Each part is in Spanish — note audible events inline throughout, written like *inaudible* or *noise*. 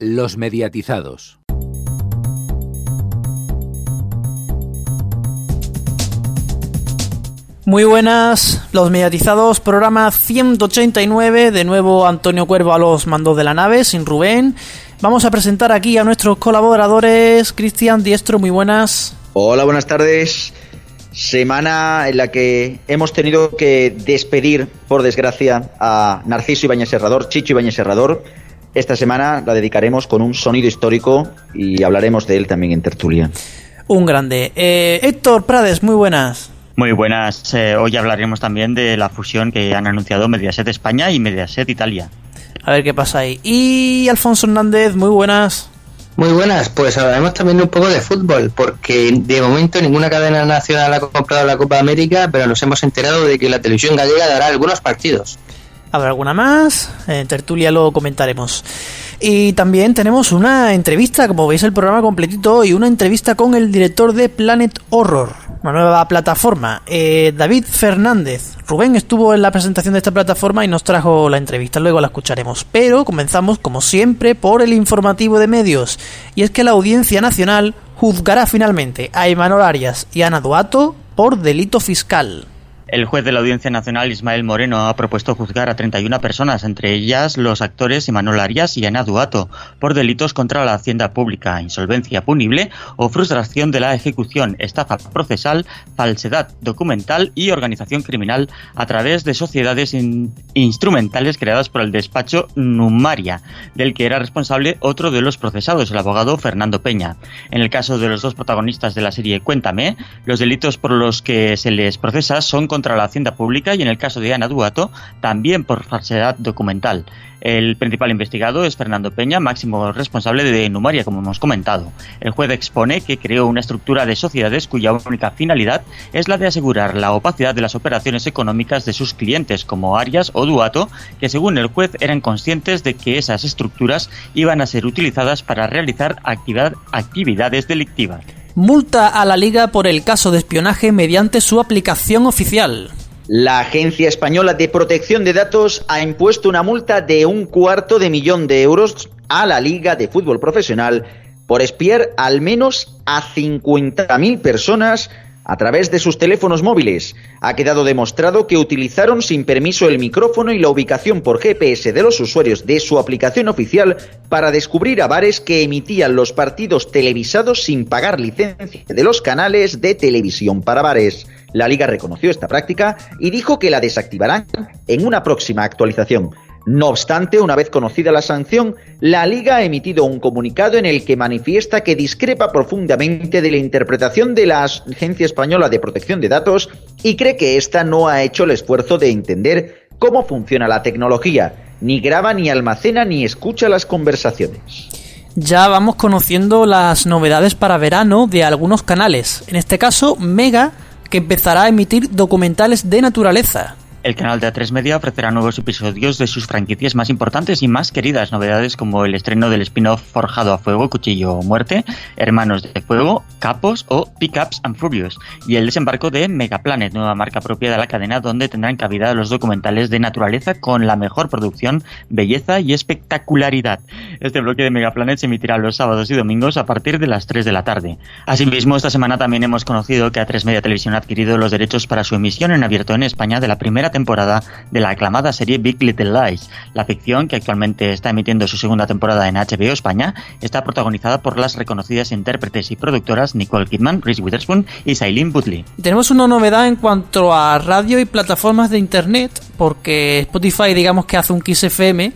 Los mediatizados. Muy buenas, los mediatizados, programa 189, de nuevo Antonio Cuervo a los mandos de la nave, sin Rubén. Vamos a presentar aquí a nuestros colaboradores, Cristian Diestro, muy buenas. Hola, buenas tardes. Semana en la que hemos tenido que despedir, por desgracia, a Narciso Ibáñez Serrador, Chicho Ibáñez Serrador. Esta semana la dedicaremos con un sonido histórico y hablaremos de él también en tertulia. Un grande. Eh, Héctor Prades, muy buenas. Muy buenas. Eh, hoy hablaremos también de la fusión que han anunciado Mediaset España y Mediaset Italia. A ver qué pasa ahí. Y Alfonso Hernández, muy buenas. Muy buenas, pues hablaremos también un poco de fútbol, porque de momento ninguna cadena nacional ha comprado la Copa América, pero nos hemos enterado de que la televisión gallega dará algunos partidos. ¿Habrá alguna más? En tertulia lo comentaremos. Y también tenemos una entrevista, como veis el programa completito y una entrevista con el director de Planet Horror, una nueva plataforma, eh, David Fernández. Rubén estuvo en la presentación de esta plataforma y nos trajo la entrevista, luego la escucharemos. Pero comenzamos, como siempre, por el informativo de medios. Y es que la Audiencia Nacional juzgará finalmente a Emanuel Arias y Ana Duato por delito fiscal. El juez de la Audiencia Nacional, Ismael Moreno, ha propuesto juzgar a 31 personas, entre ellas los actores Emanuel Arias y Ana Duato, por delitos contra la hacienda pública, insolvencia punible o frustración de la ejecución, estafa procesal, falsedad documental y organización criminal a través de sociedades instrumentales creadas por el despacho Numaria, del que era responsable otro de los procesados, el abogado Fernando Peña. En el caso de los dos protagonistas de la serie Cuéntame, los delitos por los que se les procesa son contra la hacienda pública y en el caso de Ana Duato también por falsedad documental. El principal investigado es Fernando Peña, máximo responsable de Numaria, como hemos comentado. El juez expone que creó una estructura de sociedades cuya única finalidad es la de asegurar la opacidad de las operaciones económicas de sus clientes, como Arias o Duato, que según el juez eran conscientes de que esas estructuras iban a ser utilizadas para realizar actividades delictivas multa a la liga por el caso de espionaje mediante su aplicación oficial. La Agencia Española de Protección de Datos ha impuesto una multa de un cuarto de millón de euros a la Liga de Fútbol Profesional por espiar al menos a 50.000 personas a través de sus teléfonos móviles. Ha quedado demostrado que utilizaron sin permiso el micrófono y la ubicación por GPS de los usuarios de su aplicación oficial para descubrir a bares que emitían los partidos televisados sin pagar licencia de los canales de televisión para bares. La liga reconoció esta práctica y dijo que la desactivarán en una próxima actualización. No obstante, una vez conocida la sanción, la Liga ha emitido un comunicado en el que manifiesta que discrepa profundamente de la interpretación de la Agencia Española de Protección de Datos y cree que ésta no ha hecho el esfuerzo de entender cómo funciona la tecnología, ni graba, ni almacena, ni escucha las conversaciones. Ya vamos conociendo las novedades para verano de algunos canales, en este caso Mega, que empezará a emitir documentales de naturaleza. El canal de A3 Media ofrecerá nuevos episodios de sus franquicias más importantes y más queridas, novedades como el estreno del spin-off Forjado a Fuego, Cuchillo o Muerte, Hermanos de Fuego, Capos o Pickups and Furious, y el desembarco de Megaplanet, nueva marca propia de la cadena donde tendrán cabida los documentales de naturaleza con la mejor producción, belleza y espectacularidad. Este bloque de Megaplanet se emitirá los sábados y domingos a partir de las 3 de la tarde. Asimismo, esta semana también hemos conocido que A3 Media Televisión ha adquirido los derechos para su emisión en abierto en España de la primera temporada de la aclamada serie Big Little Lies. La ficción, que actualmente está emitiendo su segunda temporada en HBO España, está protagonizada por las reconocidas intérpretes y productoras Nicole Kidman, Reese Witherspoon y Sailin Butley. Tenemos una novedad en cuanto a radio y plataformas de internet, porque Spotify digamos que hace un Kiss FM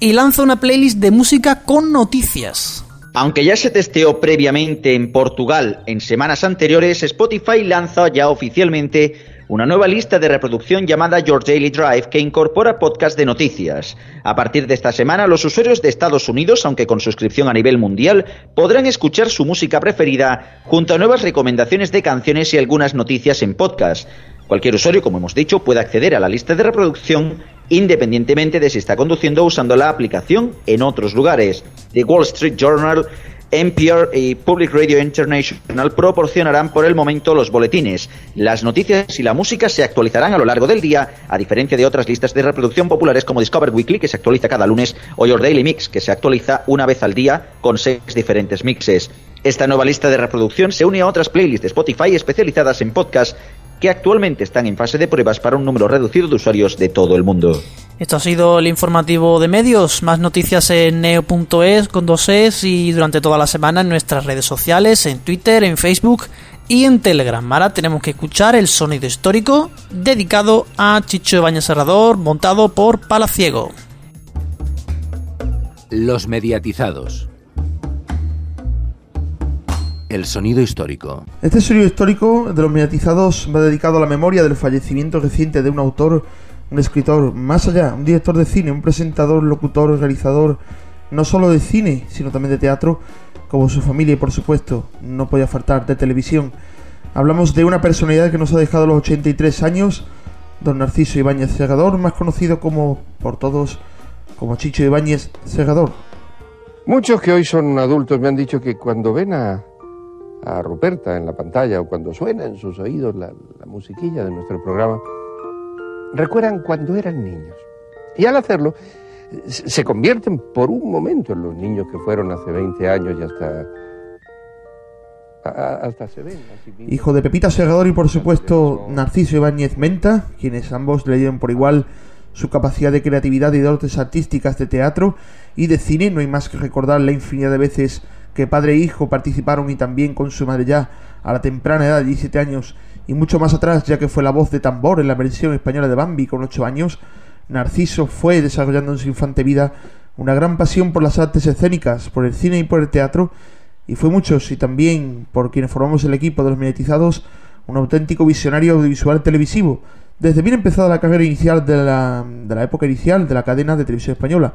y lanza una playlist de música con noticias. Aunque ya se testeó previamente en Portugal en semanas anteriores, Spotify lanza ya oficialmente una nueva lista de reproducción llamada Your Daily Drive que incorpora podcast de noticias. A partir de esta semana, los usuarios de Estados Unidos, aunque con suscripción a nivel mundial, podrán escuchar su música preferida junto a nuevas recomendaciones de canciones y algunas noticias en podcast. Cualquier usuario, como hemos dicho, puede acceder a la lista de reproducción independientemente de si está conduciendo o usando la aplicación en otros lugares. The Wall Street Journal NPR y Public Radio International proporcionarán por el momento los boletines. Las noticias y la música se actualizarán a lo largo del día, a diferencia de otras listas de reproducción populares como Discover Weekly, que se actualiza cada lunes, o Your Daily Mix, que se actualiza una vez al día con seis diferentes mixes. Esta nueva lista de reproducción se une a otras playlists de Spotify especializadas en podcast que actualmente están en fase de pruebas para un número reducido de usuarios de todo el mundo. Esto ha sido el informativo de medios. Más noticias en neo.es con dos es y durante toda la semana en nuestras redes sociales, en Twitter, en Facebook y en Telegram. Ahora tenemos que escuchar el sonido histórico dedicado a Chicho Baña Serrador, montado por Palaciego. Los mediatizados. El sonido histórico. Este sonido histórico de los mediatizados va dedicado a la memoria del fallecimiento reciente de un autor un escritor, más allá, un director de cine, un presentador, locutor, realizador, no solo de cine, sino también de teatro, como su familia y por supuesto, no podía faltar, de televisión. Hablamos de una personalidad que nos ha dejado los 83 años, don Narciso Ibáñez Segador, más conocido como por todos como Chicho Ibáñez Segador. Muchos que hoy son adultos me han dicho que cuando ven a, a Ruperta en la pantalla o cuando suena en sus oídos la, la musiquilla de nuestro programa, recuerdan cuando eran niños. Y al hacerlo, se convierten por un momento en los niños que fueron hace 20 años y hasta... Hasta se ven. Hijo de Pepita Segador y por supuesto Narciso Ibáñez Menta, quienes ambos le dieron por igual su capacidad de creatividad y dotes artísticas de teatro y de cine. No hay más que recordar la infinidad de veces que padre e hijo participaron y también con su madre ya a la temprana edad de 17 años y mucho más atrás, ya que fue la voz de tambor en la versión española de Bambi con 8 años, Narciso fue desarrollando en su infante vida una gran pasión por las artes escénicas, por el cine y por el teatro, y fue muchos, y también por quienes formamos el equipo de los mediatizados, un auténtico visionario audiovisual televisivo, desde bien empezada la carrera inicial de la, de la época inicial de la cadena de televisión española,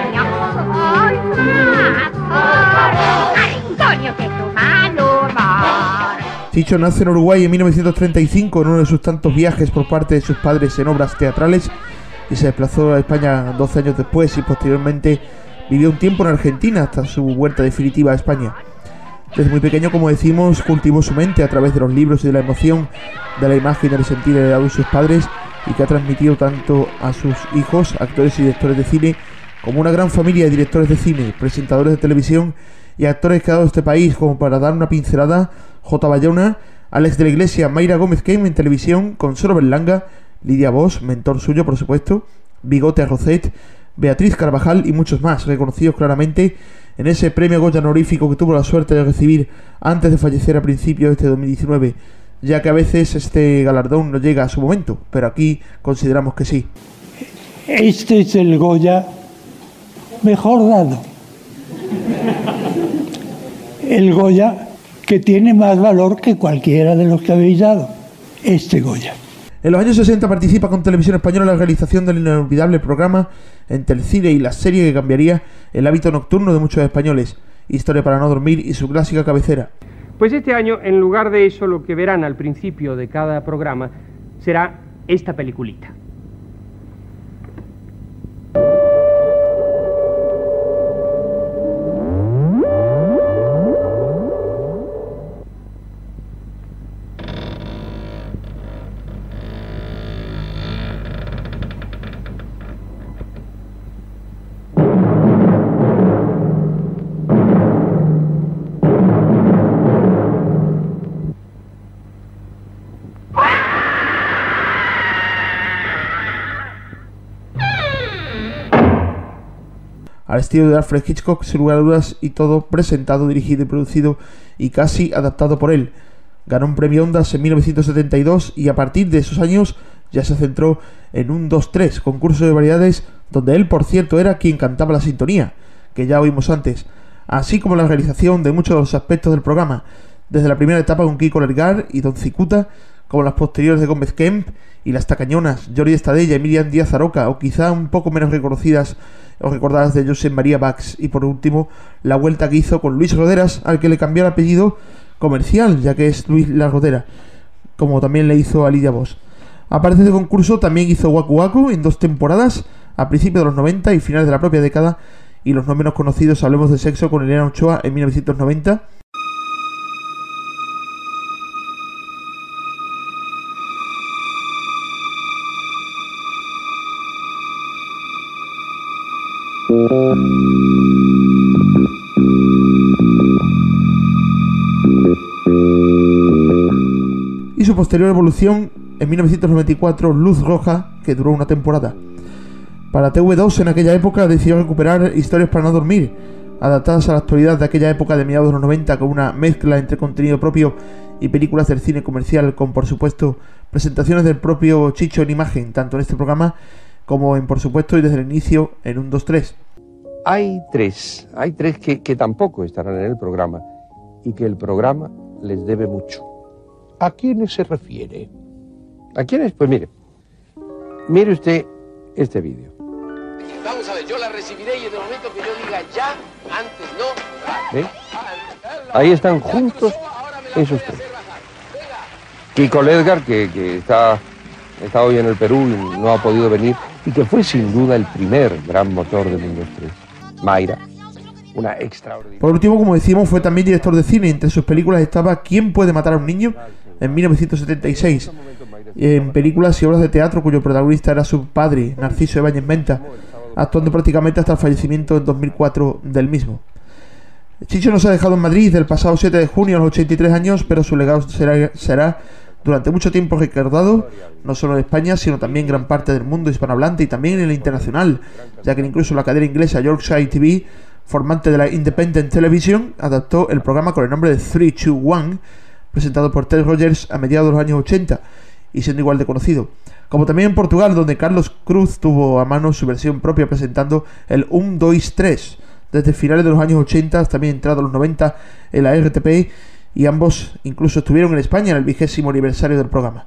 Chicho nace en Uruguay en 1935 en uno de sus tantos viajes por parte de sus padres en obras teatrales y se desplazó a España 12 años después y posteriormente vivió un tiempo en Argentina hasta su vuelta definitiva a España. Desde muy pequeño, como decimos, cultivó su mente a través de los libros y de la emoción, de la imagen y del sentir de sus padres y que ha transmitido tanto a sus hijos, actores y directores de cine, como una gran familia de directores de cine, presentadores de televisión y actores que ha dado este país, como para dar una pincelada, J. Bayona, Alex de la Iglesia, Mayra Gómez Kame en televisión, Consuelo Berlanga, Lidia Bosch, mentor suyo por supuesto, Bigote Roset, Beatriz Carvajal y muchos más, reconocidos claramente en ese premio Goya honorífico que tuvo la suerte de recibir antes de fallecer a principios de este 2019, ya que a veces este galardón no llega a su momento, pero aquí consideramos que sí. Este es el Goya mejor dado. El Goya que tiene más valor que cualquiera de los que habéis dado. Este Goya. En los años 60 participa con Televisión Española en la realización del inolvidable programa entre el cine y la serie que cambiaría el hábito nocturno de muchos españoles, Historia para no dormir y su clásica cabecera. Pues este año, en lugar de eso, lo que verán al principio de cada programa será esta peliculita. Al estilo de Alfred Hitchcock, sin lugar a dudas, y todo presentado, dirigido y producido y casi adaptado por él. Ganó un premio Ondas en 1972 y a partir de esos años ya se centró en un 2-3, concurso de variedades donde él, por cierto, era quien cantaba la sintonía, que ya oímos antes, así como la realización de muchos de los aspectos del programa, desde la primera etapa con Kiko Lergar y Don Cicuta, como las posteriores de Gómez Kemp y las tacañonas, Jordi Estadella y Miriam Díaz Aroca, o quizá un poco menos reconocidas o recordadas de José María Bax, y por último, la vuelta que hizo con Luis Roderas, al que le cambió el apellido comercial, ya que es Luis La Rodera, como también le hizo a Lidia Vos. Aparte de concurso, también hizo Waku Waku en dos temporadas, a principios de los 90 y finales de la propia década, y los no menos conocidos Hablemos de Sexo con Elena Ochoa en 1990. Y su posterior evolución en 1994, Luz Roja, que duró una temporada. Para TV2 en aquella época decidió recuperar Historias para no dormir, adaptadas a la actualidad de aquella época de mediados de los 90 con una mezcla entre contenido propio y películas del cine comercial, con por supuesto presentaciones del propio Chicho en imagen, tanto en este programa como en por supuesto y desde el inicio en un 2-3. Hay tres, hay tres que, que tampoco estarán en el programa y que el programa les debe mucho. ¿A quiénes se refiere? ¿A quiénes? Pues mire, mire usted este vídeo. Vamos a ver, yo la recibiré y en el momento que yo diga ya, antes no. Ahí están juntos esos tres. Kiko Ledgar, que, que está, está hoy en el Perú y no ha podido venir, y que fue sin duda el primer gran motor de Mundos 3. Mayra, una extraordinaria. Por último, como decíamos, fue también director de cine. Entre sus películas estaba ¿Quién puede matar a un niño? en 1976. En películas y obras de teatro cuyo protagonista era su padre, Narciso Ibáñez Menta, actuando prácticamente hasta el fallecimiento en 2004 del mismo. Chicho nos ha dejado en Madrid el pasado 7 de junio a los 83 años, pero su legado será durante mucho tiempo recordado, no solo en España, sino también en gran parte del mundo hispanohablante y también en el internacional, ya que incluso la cadena inglesa Yorkshire TV, formante de la Independent Television, adaptó el programa con el nombre de 321, presentado por Ted Rogers a mediados de los años 80 y siendo igual de conocido. Como también en Portugal, donde Carlos Cruz tuvo a mano su versión propia presentando el 1, 2, 3, desde finales de los años 80 hasta también entrado los 90 en la RTP y ambos incluso estuvieron en España en el vigésimo aniversario del programa.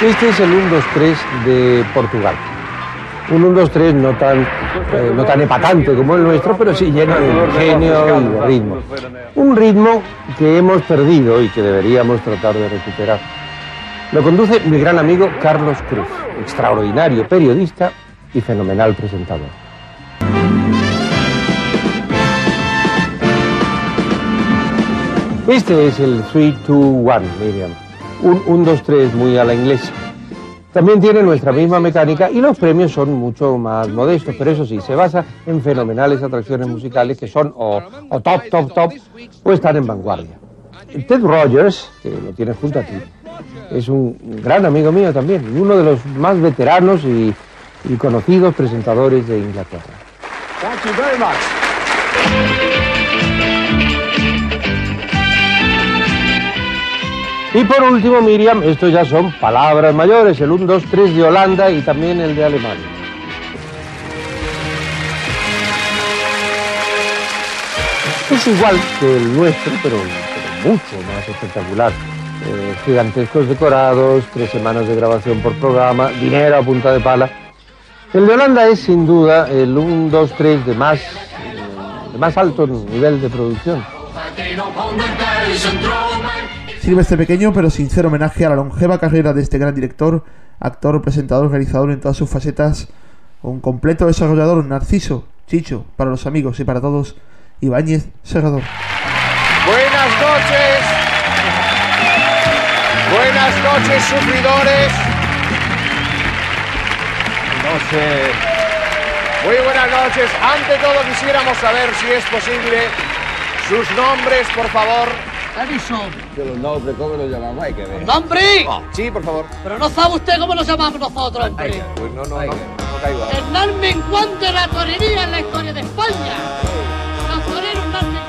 Este es el 1-2-3 de Portugal. Un 1-2-3 no tan, eh, no tan epatante como el nuestro, pero sí lleno de ingenio y de ritmo. Un ritmo que hemos perdido y que deberíamos tratar de recuperar. Lo conduce mi gran amigo Carlos Cruz, extraordinario periodista y fenomenal presentador. Este es el 3-2-1, Miriam. Un 1-2-3 muy a la inglesa. También tiene nuestra misma mecánica y los premios son mucho más modestos, pero eso sí, se basa en fenomenales atracciones musicales que son o, top, top, top o están en vanguardia. Ted Rogers, que lo tienes junto a ti, es un gran amigo mío también uno de los más veteranos y, conocidos presentadores de Inglaterra. Thank you. Y por último, Miriam, estos ya son palabras mayores, el 1, 2, 3 de Holanda y también el de Alemania. Es igual que el nuestro, pero, mucho más espectacular. Eh, gigantescos decorados, tres semanas de grabación por programa, dinero a punta de pala. El de Holanda es sin duda el 1, 2, 3 de más, de más alto nivel de producción. Sirve este pequeño pero sincero homenaje a la longeva carrera de este gran director, actor, presentador, realizador en todas sus facetas, un completo desarrollador, Narciso, Chicho, para los amigos y para todos, Ibáñez Serrador. Buenas noches. Buenas noches, sufridores. Noches. Muy buenas noches. Ante todo quisiéramos saber si es posible sus nombres, por favor. Que los nombres, ¿cómo los llamamos? Hay que ver. ¡Nombre! Sí, por favor. Pero no sabe usted cómo nos llamamos nosotros, hombre. Pues no, no, no, no caigo. Hernán Menguante de la torería en la historia de España. Los toreros Hernán.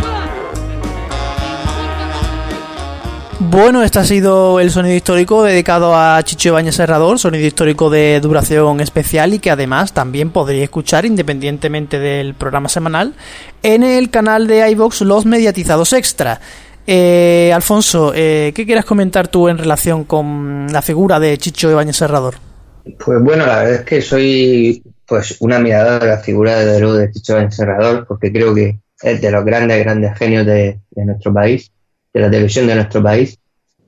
Bueno, este ha sido el sonido histórico dedicado a Chicho Bañez Serrador, sonido histórico de duración especial y que además también podréis escuchar independientemente del programa semanal en el canal de iVox Los Mediatizados Extra. Eh, Alfonso, eh, ¿qué quieres comentar tú en relación con la figura de Chicho Bañez Serrador? Pues bueno, la verdad es que soy pues una mirada de la figura de, de Chicho Bañez Serrador porque creo que es de los grandes, grandes genios de nuestro país de la televisión de nuestro país,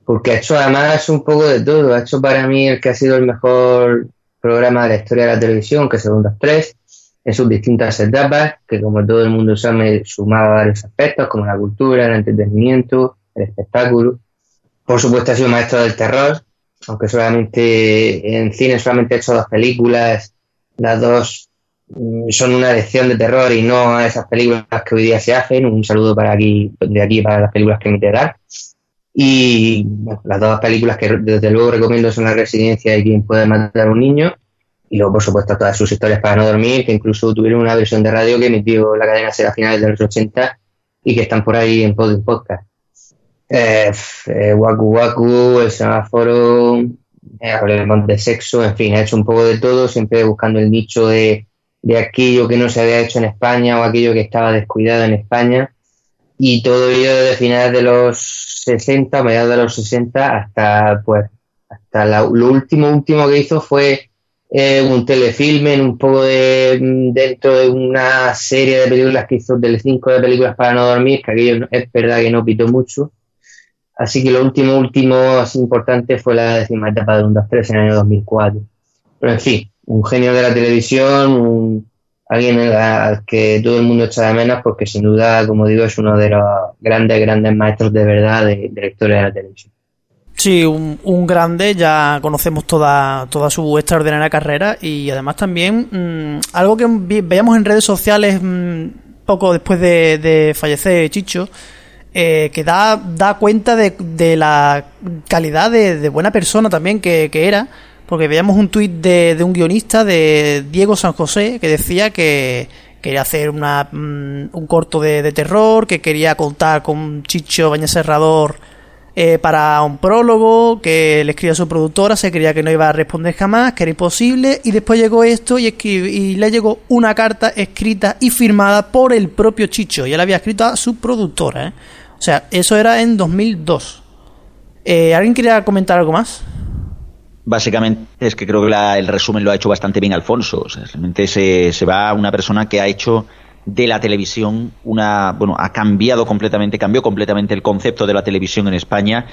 porque ha hecho además un poco de todo. Ha hecho para mí el que ha sido el mejor programa de la historia de la televisión, que es Segundos 3, en sus distintas etapas, que como todo el mundo sabe, sumaba varios aspectos, como la cultura, el entretenimiento, el espectáculo. Por supuesto ha sido maestro del terror, aunque solamente en cine solamente ha hecho dos películas, las dos Mm, son una lección de terror y no a esas películas que hoy día se hacen. Un saludo para aquí, de aquí para las películas que emite dar. Y las dos películas que desde luego recomiendo son La Residencia y Quien puede matar a un niño. Y luego, por supuesto, todas sus historias para no dormir, que incluso tuvieron una versión de radio que emitió la cadena SER a finales de los 80 y que están por ahí en podcast. Eh, eh, Waku Waku, El Semáforo, eh, hablemos de sexo, en fin, ha hecho un poco de todo, siempre buscando el nicho de de aquello que no se había hecho en España o aquello que estaba descuidado en España. Y todo ello desde finales de los 60, mediados de los 60, hasta pues hasta lo último último que hizo fue eh, un telefilme, un poco de dentro de una serie de películas que hizo 5 de películas para no dormir, que aquello es verdad que no pitó mucho. Así que lo último, último, así importante fue la décima etapa de un 2-3 en el año 2004. Pero en fin, un genio de la televisión, un, alguien al que todo el mundo echa de menos porque sin duda, como digo, es uno de los grandes, grandes maestros de verdad de, de la historia de la televisión. Sí, un, grande, ya conocemos toda, toda su extraordinaria carrera y además también mmm, algo que veíamos en redes sociales mmm, poco después de, fallecer Chicho, eh, que da, da cuenta de, de la calidad de, buena persona también que, que era porque veíamos un tuit de, un guionista, de Diego San José, que decía que quería hacer una, mm, un corto de, terror, que quería contar con Chicho Baña Serrador eh, para un prólogo, que le escribió a su productora, se creía que no iba a responder jamás, que era imposible, y después llegó esto y, le llegó una carta escrita y firmada por el propio Chicho, y él había escrito a su productora. ¿eh? O sea, eso era en 2002. Eh, ¿Alguien quería comentar algo más? Básicamente es que creo que el resumen lo ha hecho bastante bien Alfonso. O sea, realmente se, se va a una persona que ha hecho de la televisión una. Bueno, ha cambiado completamente, cambió completamente el concepto de la televisión en España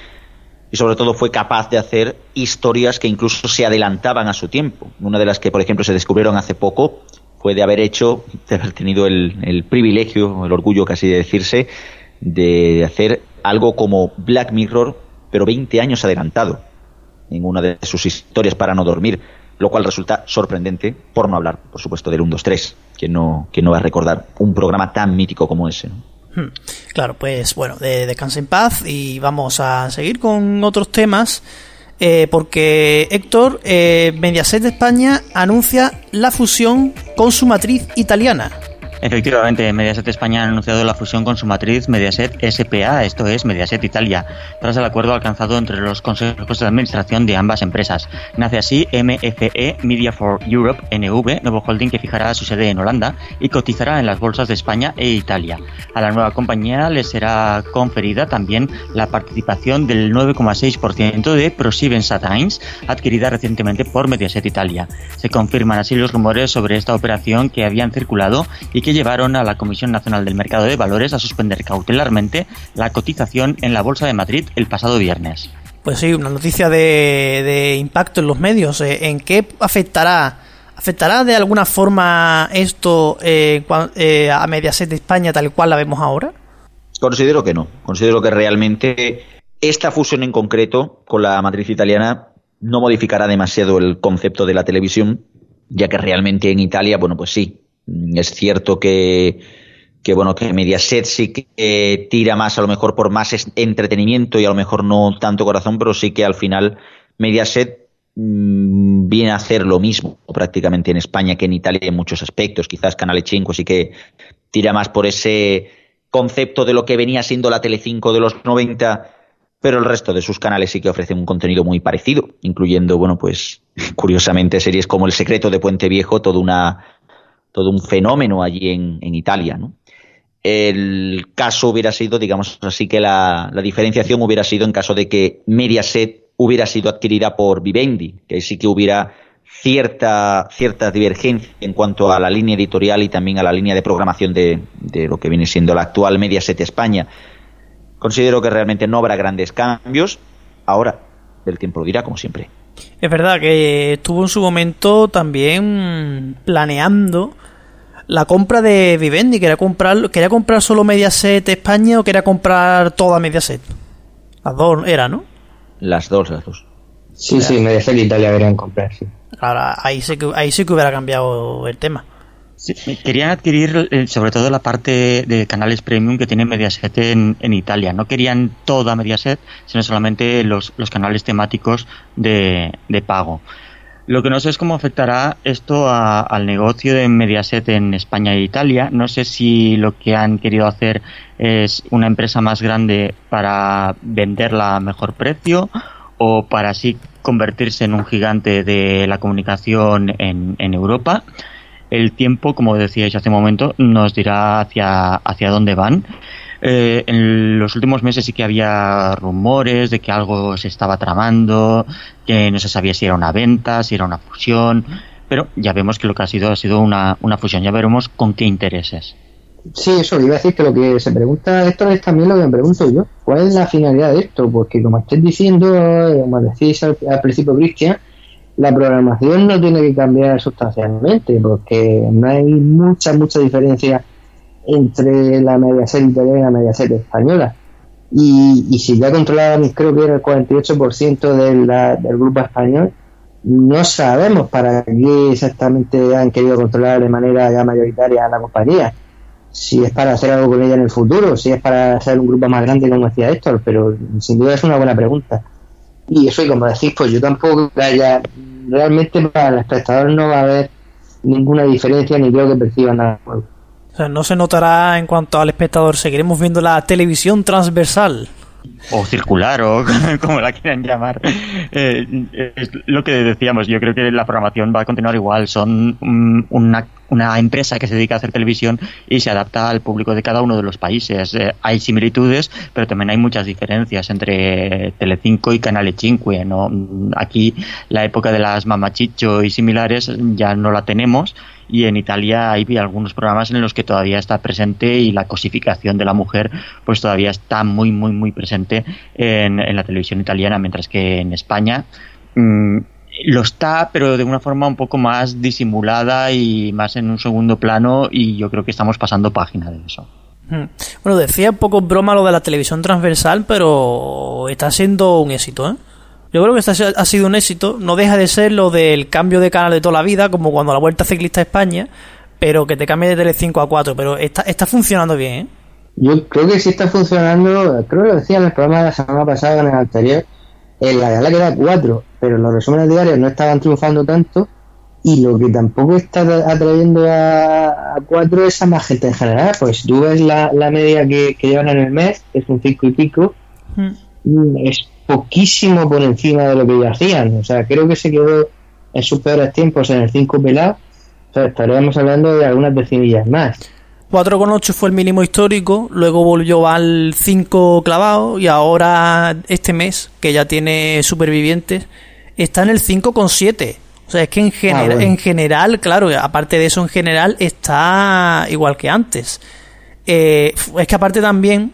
y sobre todo fue capaz de hacer historias que incluso se adelantaban a su tiempo. Una de las que, por ejemplo, se descubrieron hace poco fue de haber hecho, de haber tenido el, el privilegio, el orgullo casi de decirse, de hacer algo como Black Mirror, pero 20 años adelantado en una de sus historias para no dormir, lo cual resulta sorprendente, por no hablar, por supuesto, del 1, 2, 3, que no, que no va a recordar un programa tan mítico como ese. ¿no? Hmm. Claro, pues bueno, de, descanse en paz y vamos a seguir con otros temas. Eh, porque Héctor, eh, Mediaset de España anuncia la fusión con su matriz italiana. Efectivamente, Mediaset España ha anunciado la fusión con su matriz Mediaset SPA, esto es Mediaset Italia, tras el acuerdo alcanzado entre los consejos de administración de ambas empresas. Nace así MFE Media for Europe NV, nuevo holding que fijará su sede en Holanda y cotizará en las bolsas de España e Italia. A la nueva compañía le será conferida también la participación del 9,6% de ProSieben Satines, adquirida recientemente por Mediaset Italia. Se confirman así los rumores sobre esta operación que habían circulado y que que llevaron a la Comisión Nacional del Mercado de Valores a suspender cautelarmente la cotización en la Bolsa de Madrid el pasado viernes. Pues sí, una noticia de, de impacto en los medios. Eh, ¿En qué afectará? ¿Afectará de alguna forma esto eh, eh, a Mediaset de España tal cual la vemos ahora? Considero que no. Considero que realmente esta fusión en concreto con la matriz italiana no modificará demasiado el concepto de la televisión, ya que realmente en Italia, bueno, pues sí, es cierto que, bueno, que Mediaset sí que tira más a lo mejor por más entretenimiento y a lo mejor no tanto corazón, pero sí que al final Mediaset mmm, viene a hacer lo mismo prácticamente en España que en Italia en muchos aspectos. Quizás Canale 5 sí que tira más por ese concepto de lo que venía siendo la Telecinco de los 90 pero el resto de sus canales sí que ofrecen un contenido muy parecido, incluyendo, bueno, pues *laughs* curiosamente series como El secreto de Puente Viejo, todo, una, todo un fenómeno allí en, en Italia, ¿no? El caso hubiera sido, digamos así, que la, diferenciación hubiera sido en caso de que Mediaset hubiera sido adquirida por Vivendi, que sí que hubiera cierta, cierta divergencia en cuanto a la línea editorial y también a la línea de programación de, de lo que viene siendo la actual Mediaset España. Considero que realmente no habrá grandes cambios. Ahora, el tiempo lo dirá, como siempre. Es verdad que estuvo en su momento también planeando la compra de Vivendi. Quería comprar, quería comprar solo Mediaset España o quería comprar toda Mediaset. Las dos era, ¿no? Las dos, las dos. Sí, sí, Mediaset Italia querían comprar, sí. Ahora, ahí sí que, ahí sí que hubiera cambiado el tema. Sí, querían adquirir eh, sobre todo la parte de canales premium que tiene Mediaset en, en, Italia. No querían toda Mediaset, sino solamente los, los canales temáticos de, de, pago. Lo que no sé es cómo afectará esto a, al negocio de Mediaset en España e Italia. No sé si lo que han querido hacer es una empresa más grande para venderla a mejor precio o para así convertirse en un gigante de la comunicación en, en Europa el tiempo, como decíais hace un momento, nos dirá hacia, hacia dónde van. Eh, en los últimos meses sí que había rumores de que algo se estaba tramando, que no se sabía si era una venta, si era una fusión, pero ya vemos que lo que ha sido ha sido una, una fusión. Ya veremos con qué intereses. Sí, eso iba a decir que lo que se pregunta esto es también lo que me pregunto yo. ¿Cuál es la finalidad de esto? Porque como estáis diciendo, como decís al, al principio, Cristian, la programación no tiene que cambiar sustancialmente porque no hay mucha, mucha diferencia entre la Mediaset italiana y la Mediaset española. Y, y si ya controlaban, creo que era el 48% de la, del grupo español, no sabemos para qué exactamente han querido controlar de manera ya mayoritaria a la compañía. Si es para hacer algo con ella en el futuro, si es para hacer un grupo más grande, como decía Héctor, pero sin duda es una buena pregunta. Y eso, y como decís, pues yo tampoco haya realmente para el espectador no va a haber ninguna diferencia ni creo que perciban nada. No se notará en cuanto al espectador, seguiremos viendo la televisión transversal. O circular, o *laughs* como la quieran llamar. Eh, es lo que decíamos, yo creo que la programación va a continuar igual. Son um, una, una, empresa que se dedica a hacer televisión y se adapta al público de cada uno de los países. Eh, hay similitudes, pero también hay muchas diferencias entre Telecinco y Canale 5. ¿no? Aquí la época de las mamachicho y similares ya no la tenemos y en Italia hay algunos programas en los que todavía está presente y la cosificación de la mujer pues todavía está muy muy muy presente en, en la televisión italiana mientras que en España mmm, lo está pero de una forma un poco más disimulada y más en un segundo plano y yo creo que estamos pasando página de eso bueno, decía un poco broma lo de la televisión transversal, pero está siendo un éxito, ¿eh? Yo creo que este ha sido un éxito. No deja de ser lo del cambio de canal de toda la vida, como cuando la Vuelta Ciclista a España, pero que te cambie de Tele 5 a 4. Pero está, está funcionando bien, ¿eh? Yo creo que sí está funcionando. Creo que lo decía en el programa de la semana pasada, en el anterior. En la gala queda 4, pero los resúmenes diarios no estaban triunfando tanto. Y lo que tampoco está atrayendo a, a 4 es a más gente en general. Pues tú ves la, la media que, que, llevan en el mes, que es un 5 y pico, mm. es poquísimo por encima de lo que ya hacían. O sea, creo que se quedó en sus peores tiempos en el 5 pelado. O sea, estaríamos hablando de algunas decenillas más. 4,8 fue el mínimo histórico, luego volvió al 5 clavado y ahora este mes, que ya tiene supervivientes, está en el 5,7. O sea, es que en, ah, bueno. en general, claro, aparte de eso, en general está igual que antes. Eh, es que aparte también,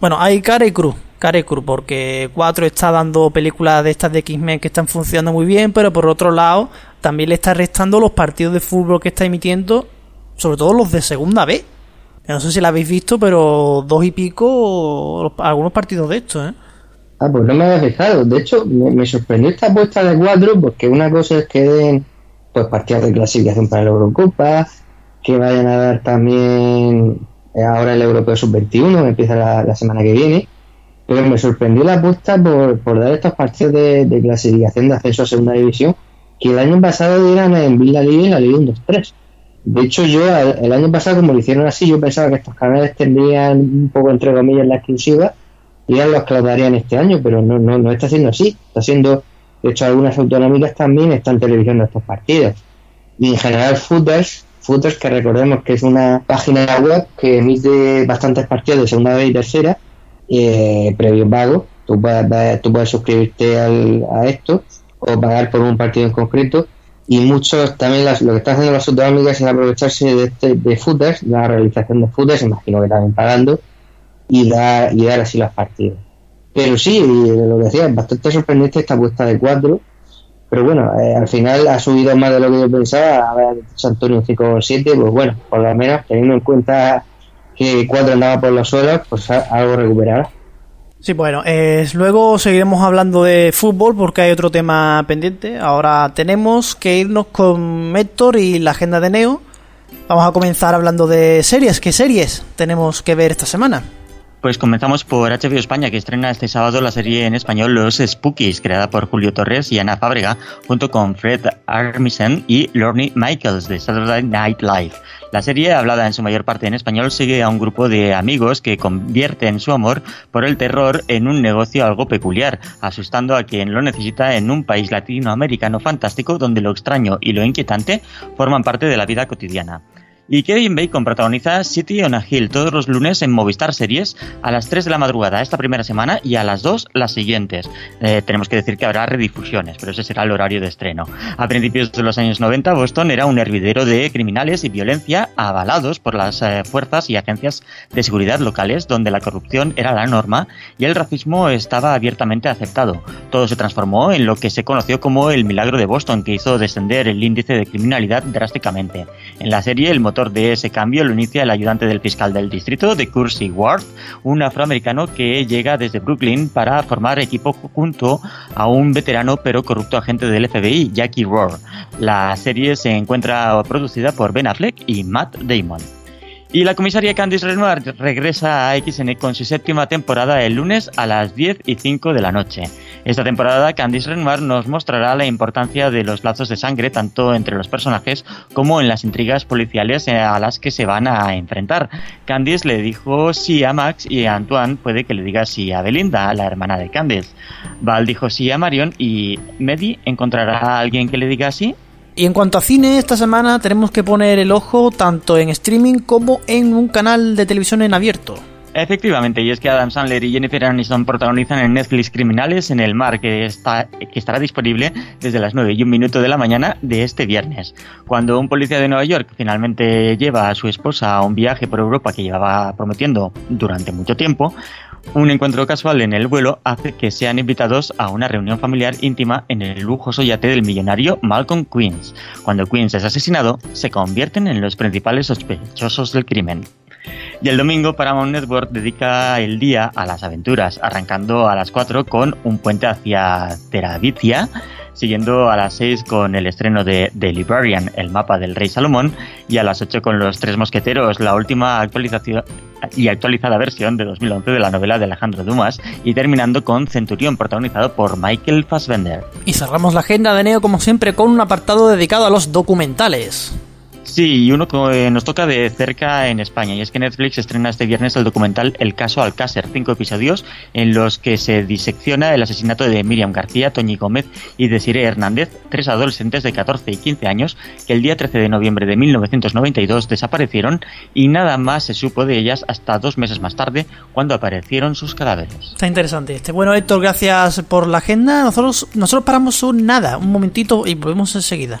bueno, hay cara y cruz. Porque 4 está dando películas de estas de X-Men que están funcionando muy bien, pero por otro lado, también le está restando los partidos de fútbol que está emitiendo, sobre todo los de segunda B. No sé si la habéis visto, pero dos y pico algunos partidos de estos, ¿eh? Ah, pues no me había fijado. De hecho, me, sorprendió esta apuesta de cuatro, porque una cosa es que den pues partidos de clasificación para la Eurocopa, que vayan a dar también ahora el Europeo Sub-21, que empieza la, semana que viene. Pero me sorprendió la apuesta por, por dar estos partidos de, clasificación de acceso a segunda división, que el año pasado dieran en Villa Liga y la Liga 1-2-3. De hecho, yo el año pasado, como lo hicieron así, yo pensaba que estos canales tendrían un poco, entre comillas, la exclusiva ya los que lo darían este año, pero no, no, no está siendo así. Está siendo, de hecho, algunas autonómicas también están televisando estos partidos. Y en general, Footers, Footers, que recordemos que es una página web que emite bastantes partidos de segunda vez y tercera, eh, previo pago. Tú puedes, suscribirte al, a esto o pagar por un partido en concreto. Y muchos también las, lo que están haciendo las autonómicas es aprovecharse de, este, de footers, de la realización de footers, imagino que también pagando, y dar, y dar así los partidos. Pero sí, lo que decía, bastante sorprendente esta apuesta de cuatro. Pero bueno, eh, al final ha subido más de lo que yo pensaba. A ver, Antonio un 5 o 7, pues bueno, por lo menos teniendo en cuenta que cuatro andaba por los suelos, pues algo recuperará. Sí, bueno, eh, luego seguiremos hablando de fútbol porque hay otro tema pendiente. Ahora tenemos que irnos con Héctor y la agenda de Neo. Vamos a comenzar hablando de series. ¿Qué series tenemos que ver esta semana? Pues comenzamos por HBO España, que estrena este sábado la serie en español Los Spookies, creada por Julio Torres y Ana Fábrega, junto con Fred Armisen y Lorne Michaels de Saturday Night Live. La serie, hablada en su mayor parte en español, sigue a un grupo de amigos que convierten su amor por el terror en un negocio algo peculiar, asustando a quien lo necesita en un país latinoamericano fantástico donde lo extraño y lo inquietante forman parte de la vida cotidiana. Y Kevin Bacon protagoniza City on a Hill todos los lunes en Movistar Series a las 3 de la madrugada esta primera semana y a las 2 las siguientes. Eh, tenemos que decir que habrá redifusiones, pero ese será el horario de estreno. A principios de los años 90, Boston era un hervidero de criminales y violencia avalados por las eh, fuerzas y agencias de seguridad locales, donde la corrupción era la norma y el racismo estaba abiertamente aceptado. Todo se transformó en lo que se conoció como el milagro de Boston, que hizo descender el índice de criminalidad drásticamente. En la serie, el de ese cambio lo inicia el ayudante del fiscal del distrito, de Cursey Ward, un afroamericano que llega desde Brooklyn para formar equipo junto a un veterano pero corrupto agente del FBI, Jackie Rohr. La serie se encuentra producida por Ben Affleck y Matt Damon. Y la comisaria Candice Renoir regresa a XN con su séptima temporada el lunes a las 10 y 5 de la noche. Esta temporada Candice Renoir nos mostrará la importancia de los lazos de sangre tanto entre los personajes como en las intrigas policiales a las que se van a enfrentar. Candice le dijo sí a Max y a Antoine puede que le diga sí a Belinda, la hermana de Candice. Val dijo sí a Marion y Medi encontrará a alguien que le diga sí y en cuanto a cine, esta semana tenemos que poner el ojo tanto en streaming como en un canal de televisión en abierto. Efectivamente, y es que Adam Sandler y Jennifer Aniston protagonizan en Netflix Criminales en el Mar, que, está, que estará disponible desde las 9 y un minuto de la mañana de este viernes. Cuando un policía de Nueva York finalmente lleva a su esposa a un viaje por Europa que llevaba prometiendo durante mucho tiempo, un encuentro casual en el vuelo hace que sean invitados a una reunión familiar íntima en el lujoso yate del millonario Malcolm Queens. Cuando Queens es asesinado, se convierten en los principales sospechosos del crimen. Y el domingo Paramount Network dedica el día a las aventuras, arrancando a las 4 con un puente hacia Terabitia, siguiendo a las 6 con el estreno de The Librarian, el mapa del rey Salomón, y a las 8 con Los Tres Mosqueteros, la última actualización y actualizada versión de 2011 de la novela de Alejandro Dumas, y terminando con Centurión, protagonizado por Michael Fassbender. Y cerramos la agenda de Neo como siempre con un apartado dedicado a los documentales. Sí, y uno que nos toca de cerca en España, y es que Netflix estrena este viernes el documental El caso Alcácer, cinco episodios en los que se disecciona el asesinato de Miriam García, Toñi Gómez y Desiree Hernández, tres adolescentes de 14 y 15 años que el día 13 de noviembre de 1992 desaparecieron y nada más se supo de ellas hasta dos meses más tarde cuando aparecieron sus cadáveres. Está interesante este. Bueno, Héctor, gracias por la agenda. Nosotros, nosotros paramos un nada, un momentito y volvemos enseguida.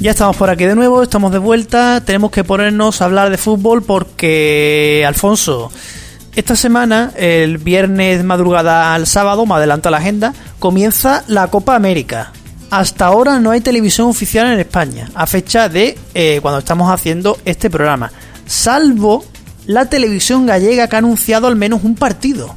Ya estamos por aquí de nuevo, estamos de vuelta, tenemos que ponernos a hablar de fútbol porque, Alfonso, esta semana, el viernes madrugada al sábado, me adelanto la agenda, comienza la Copa América. Hasta ahora no hay televisión oficial en España, a fecha de eh, cuando estamos haciendo este programa, salvo la televisión gallega que ha anunciado al menos un partido.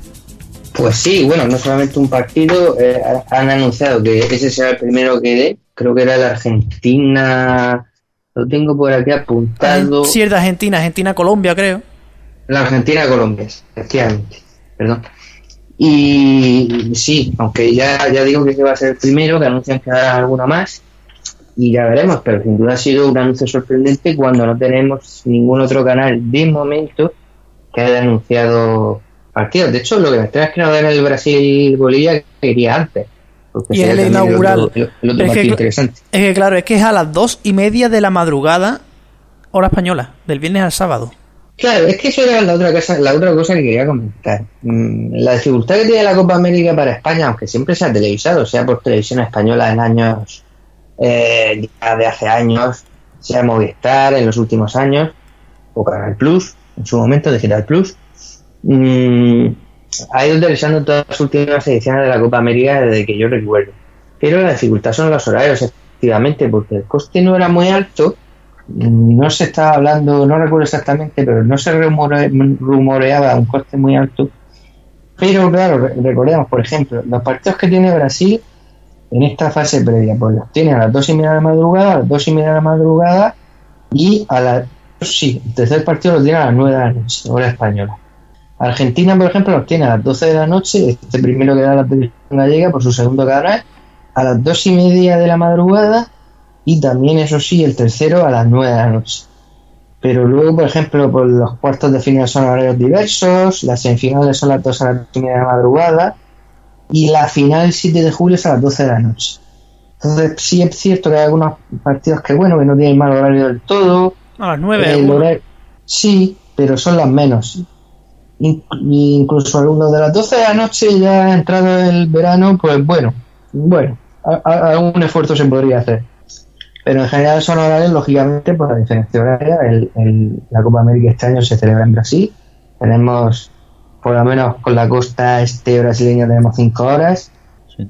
Pues sí, bueno, no solamente un partido, eh, han anunciado que ese será el primero que dé, creo que era la Argentina, lo tengo por aquí apuntado. Sí, es de Argentina, Argentina-Colombia creo. La Argentina-Colombia, efectivamente, perdón. Y sí, aunque ya, ya digo que ese va a ser el primero, que anuncian que hará alguna más, y ya veremos, pero sin duda ha sido un anuncio sorprendente cuando no tenemos ningún otro canal de momento que haya anunciado partidos. De hecho, lo que me extraña es que no den el Brasil-Bolivia que iría antes. Y es el inaugural. es, que, es que claro, es que es a las dos y media de la madrugada, hora española, del viernes al sábado. Claro, es que eso era la otra cosa, la otra cosa que quería comentar. Mm, la dificultad que tiene la Copa América para España, aunque siempre se ha televisado, sea por televisión española en años eh, ya de hace años, sea Movistar en los últimos años, o Canal Plus, en su momento Digital Plus, mm, ha ido televisando todas las últimas ediciones de la Copa América desde que yo recuerdo. Pero la dificultad son los horarios, efectivamente, porque el coste no era muy alto no se estaba hablando, no recuerdo exactamente, pero no se rumoreaba un coste muy alto. Pero claro, recordemos, por ejemplo, los partidos que tiene Brasil en esta fase previa, pues los tiene a las dos y media de la madrugada, a las dos y media de la madrugada y a la sí, el tercer partido lo tiene a las nueve de la noche, hora española. Argentina, por ejemplo, los tiene a las 12 de la noche, este primero que da la televisión gallega por su segundo canal, a las dos y media de la madrugada y también, eso sí, el tercero a las 9 de la noche. Pero luego, por ejemplo, por los cuartos de final son horarios diversos, las semifinales son las 2 a las 9 de la madrugada y la final el 7 de julio es a las 12 de la noche. Entonces, sí es cierto que hay algunos partidos que, bueno, que no tienen mal horario del todo. A las 9. sí, pero son las menos. Incluso algunos de las 12 de la noche, ya entrado el verano, pues bueno, bueno, algún esfuerzo se podría hacer. Pero en general son horarios, lógicamente, por la diferencia horaria. El, la Copa América este año se celebra en Brasil. Tenemos, por lo menos con la costa este brasileña, tenemos cinco horas.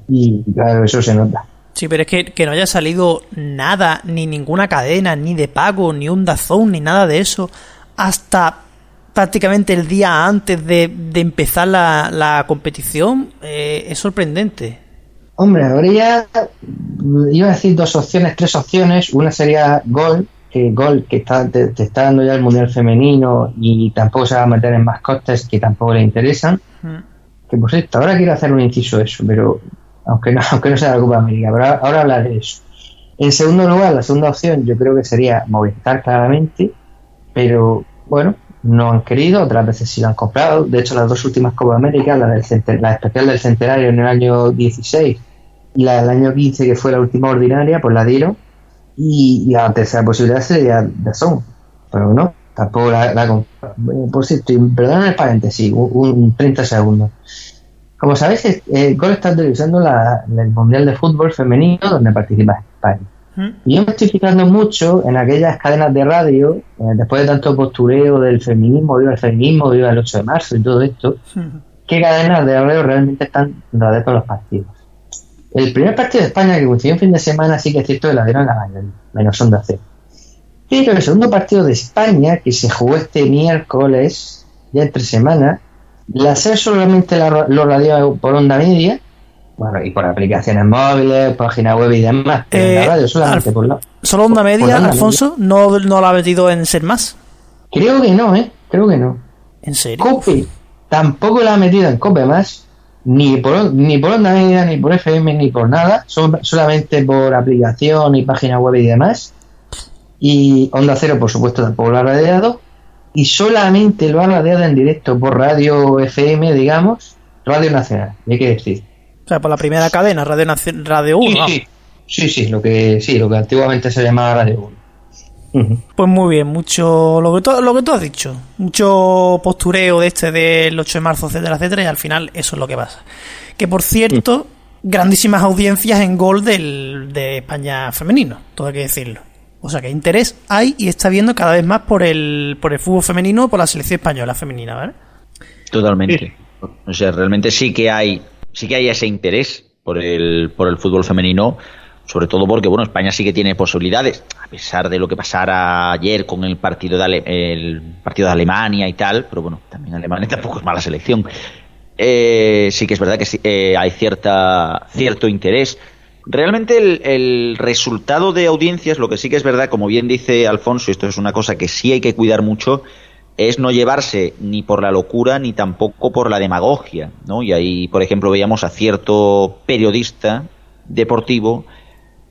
Y claro, eso se nota. Sí, pero es que, que no haya salido nada, ni ninguna cadena, ni de pago, ni un dazón, ni nada de eso, hasta prácticamente el día antes de, de empezar la, la competición, eh, es sorprendente. Hombre, habría, iba a decir dos opciones, tres opciones. Una sería Gol, que Gol que está, te, está dando ya el Mundial Femenino y tampoco se va a meter en más costes que tampoco le interesan. Que por cierto, ahora quiero hacer un inciso eso, pero aunque no, *laughs* aunque no sea la Copa América, ahora, ahora hablaré de eso. En segundo lugar, la segunda opción yo creo que sería Movistar claramente, pero bueno, no han querido, otras veces sí lo han comprado. De hecho, las dos últimas Copa América, la, del la especial del centenario en el año 16 y la del año 15, que fue la última ordinaria, pues la dieron. Y, la tercera posibilidad sería son pero no, tampoco la, la Por cierto, perdón el paréntesis, un, 30 segundos. Como sabéis, eh, Gol está televisando la, el Mundial de Fútbol Femenino donde participa España. Y yo me estoy fijando mucho en aquellas cadenas de radio, eh, después de tanto postureo del feminismo, viva el feminismo, viva el 8 de marzo y todo esto, qué cadenas de radio realmente están de todos los partidos. El primer partido de España que coincidió en fin de semana sí que es cierto que la dieron la mayoría, menos onda cero. Pero el segundo partido de España, que se jugó este miércoles, ya entre semanas, la SER solamente lo radió por onda media, bueno, y por aplicaciones móviles, página web y demás, pero en la eh, radio solamente por la, ¿Solo onda media, Alfonso? ¿No, ¿No la ha metido en Ser Más? Creo que no, ¿eh? Creo que no. ¿En serio? Cope tampoco la ha metido en Cope Más ni por, ni por onda media, ni por FM, ni por nada, son, solamente por aplicación y página web y demás. Y Onda Cero, por supuesto, tampoco lo ha radiado. Y solamente lo ha radiado en directo por radio FM, digamos, Radio Nacional, hay que decir. O sea, por la primera cadena, Radio, radio 1. Sí, sí, sí, lo que, sí, lo que antiguamente se llamaba Radio 1. Pues muy bien, mucho lo que, tú, lo que tú has dicho, mucho postureo de este del 8 de marzo, etcétera, etcétera, y al final eso es lo que pasa. Que por cierto, grandísimas audiencias en gol del, de España femenino, todo hay que decirlo. O sea que interés hay y está viendo cada vez más por el, por el fútbol femenino, por la selección española femenina, ¿vale? Totalmente. O sea, realmente sí que hay, sí que hay ese interés por el, por el fútbol femenino sobre todo porque bueno España sí que tiene posibilidades a pesar de lo que pasara ayer con el partido de el partido de Alemania y tal pero bueno también Alemania *laughs* tampoco es mala selección. Eh, sí que es verdad que sí, eh, hay cierta cierto interés. Realmente el, el, resultado de audiencias lo que sí que es verdad como bien dice Alfonso esto es una cosa que sí hay que cuidar mucho es no llevarse ni por la locura ni tampoco por la demagogia, ¿no? Y ahí, por ejemplo, veíamos a cierto periodista deportivo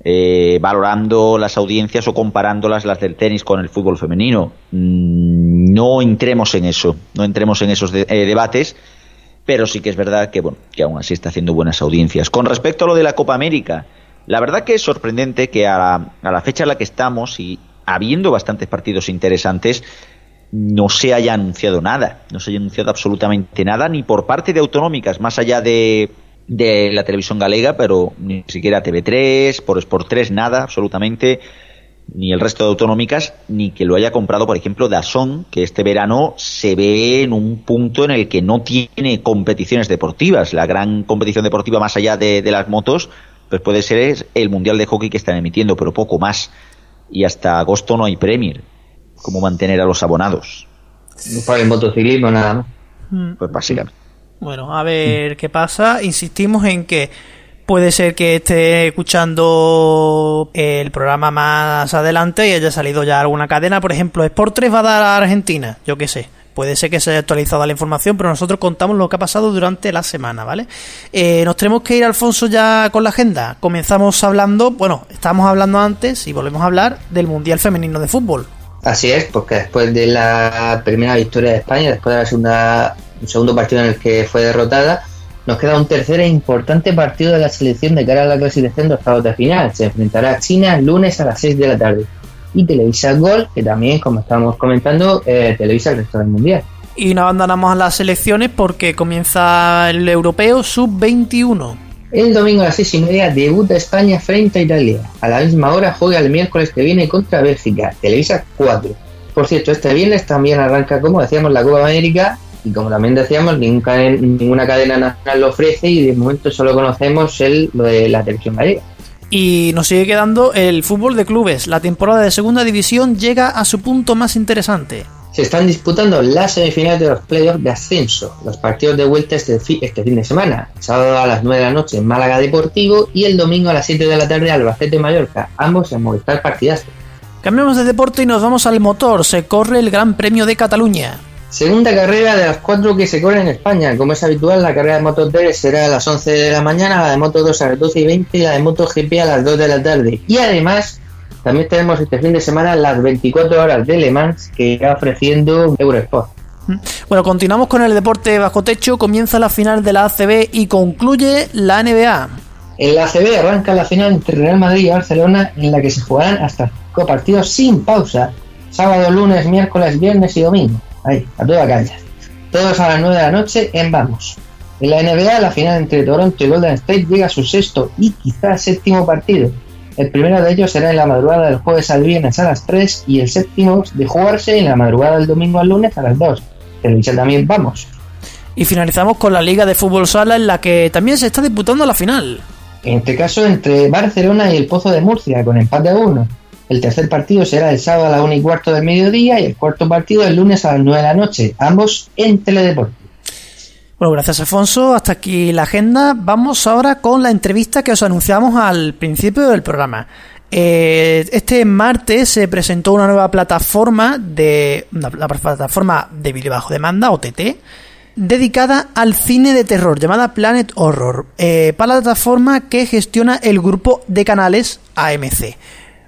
eh, valorando las audiencias o comparándolas las del tenis con el fútbol femenino. Mm, no entremos en eso, no entremos en esos de, eh, debates, pero sí que es verdad que, bueno, que aún así está haciendo buenas audiencias. Con respecto a lo de la Copa América, la verdad que es sorprendente que a a la fecha en la que estamos y habiendo bastantes partidos interesantes, no se haya anunciado nada, no se haya anunciado absolutamente nada, ni por parte de autonómicas, más allá de, de la televisión galega, pero ni siquiera TV3, por Sport 3, nada, absolutamente, ni el resto de autonómicas, ni que lo haya comprado, por ejemplo, Dazón, que este verano se ve en un punto en el que no tiene competiciones deportivas. La gran competición deportiva más allá de, de las motos, pues puede ser el Mundial de Hockey que están emitiendo, pero poco más. Y hasta agosto no hay Premier cómo mantener a los abonados. Para el motociclismo nada más. Pues básicamente. Bueno, a ver qué pasa. Insistimos en que puede ser que esté escuchando el programa más adelante y haya salido ya alguna cadena. Por ejemplo, Sport 3 va a dar a Argentina, yo qué sé. Puede ser que se haya actualizado la información, pero nosotros contamos lo que ha pasado durante la semana, ¿vale? Eh, nos tenemos que ir, Alfonso, ya con la agenda. Comenzamos hablando, bueno, estábamos hablando antes y volvemos a hablar del Mundial Femenino de Fútbol. Así es, porque después de la primera victoria de España, después de la segunda, un segundo partido en el que fue derrotada, nos queda un tercer e importante partido de la selección de cara a la clasificación de octavos de final. Se enfrentará a China el lunes a las 6 de la tarde. Y Televisa Gol, que también, como estábamos comentando, eh, televisa el resto del mundial. Y no abandonamos las selecciones porque comienza el europeo sub-21. El domingo a las seis y media debuta España frente a Italia. A la misma hora juega el miércoles que viene contra Bélgica, Televisa 4. Por cierto, este viernes también arranca, como decíamos, la Copa América y como también decíamos, ninguna cadena nacional lo ofrece y de momento solo conocemos el, lo de la televisión gallega. Y nos sigue quedando el fútbol de clubes. La temporada de segunda división llega a su punto más interesante. Se están disputando las semifinales de los playoffs de ascenso. Los partidos de vuelta este, fi este fin de semana. sábado a las 9 de la noche en Málaga Deportivo y el domingo a las 7 de la tarde Albacete Mallorca. Ambos en Movistar Partidas. Cambiamos de deporte y nos vamos al motor. Se corre el Gran Premio de Cataluña. Segunda carrera de las cuatro que se corren en España. Como es habitual, la carrera de Moto 3 será a las 11 de la mañana, la de Moto 2 a las 12 y 20 y la de Moto GP a las 2 de la tarde. Y además, también tenemos este fin de semana las 24 horas de Le Mans que irá ofreciendo Eurosport. Bueno, continuamos con el deporte bajo techo. Comienza la final de la ACB y concluye la NBA. En la ACB arranca la final entre Real Madrid y Barcelona, en la que se jugarán hasta cinco partidos sin pausa: sábado, lunes, miércoles, viernes y domingo. Ahí, a toda cancha. Todos a las 9 de la noche en Vamos. En la NBA, la final entre Toronto y Golden State llega a su sexto y quizás séptimo partido. El primero de ellos será en la madrugada del jueves al viernes a las 3 y el séptimo de jugarse en la madrugada del domingo al lunes a las 2. Televisa también vamos. Y finalizamos con la Liga de Fútbol Sala en la que también se está disputando la final. En este caso entre Barcelona y el Pozo de Murcia con empate a 1. El tercer partido será el sábado a la 1 y cuarto del mediodía y el cuarto partido el lunes a las 9 de la noche, ambos en Teledeporte. Bueno, gracias Alfonso. Hasta aquí la agenda. Vamos ahora con la entrevista que os anunciamos al principio del programa. Eh, este martes se presentó una nueva plataforma de la plataforma de vídeo bajo demanda OTT dedicada al cine de terror llamada Planet Horror eh, plataforma que gestiona el grupo de canales AMC.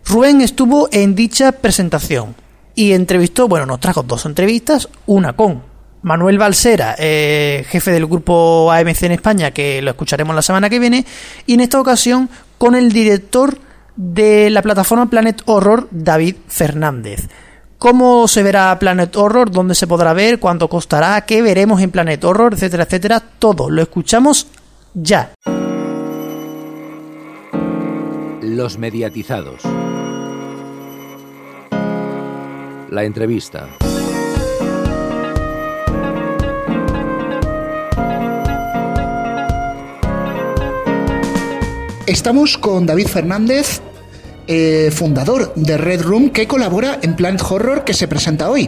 Rubén estuvo en dicha presentación y entrevistó, bueno, nos trajo dos entrevistas, una con Manuel Balsera, eh, jefe del grupo AMC en España, que lo escucharemos la semana que viene, y en esta ocasión con el director de la plataforma Planet Horror, David Fernández. ¿Cómo se verá Planet Horror? ¿Dónde se podrá ver? ¿Cuánto costará? ¿Qué veremos en Planet Horror? Etcétera, etcétera. Todo lo escuchamos ya. Los mediatizados. La entrevista. Estamos con David Fernández, eh, fundador de Red Room, que colabora en Planet Horror que se presenta hoy.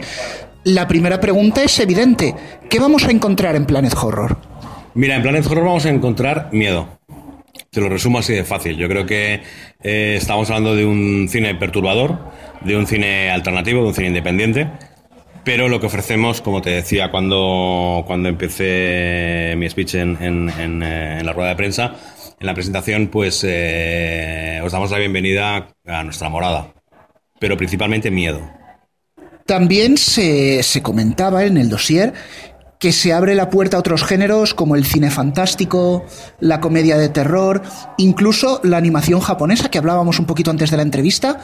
La primera pregunta es evidente. ¿Qué vamos a encontrar en Planet Horror? Mira, en Planet Horror vamos a encontrar miedo. Te lo resumo así de fácil. Yo creo que eh, estamos hablando de un cine perturbador, de un cine alternativo, de un cine independiente. Pero lo que ofrecemos, como te decía cuando, cuando empecé mi speech en, eh, en la rueda de prensa, en la presentación, pues eh, os damos la bienvenida a nuestra morada. Pero principalmente miedo. También se, se comentaba en el dossier que se abre la puerta a otros géneros como el cine fantástico, la comedia de terror, incluso la animación japonesa que hablábamos un poquito antes de la entrevista.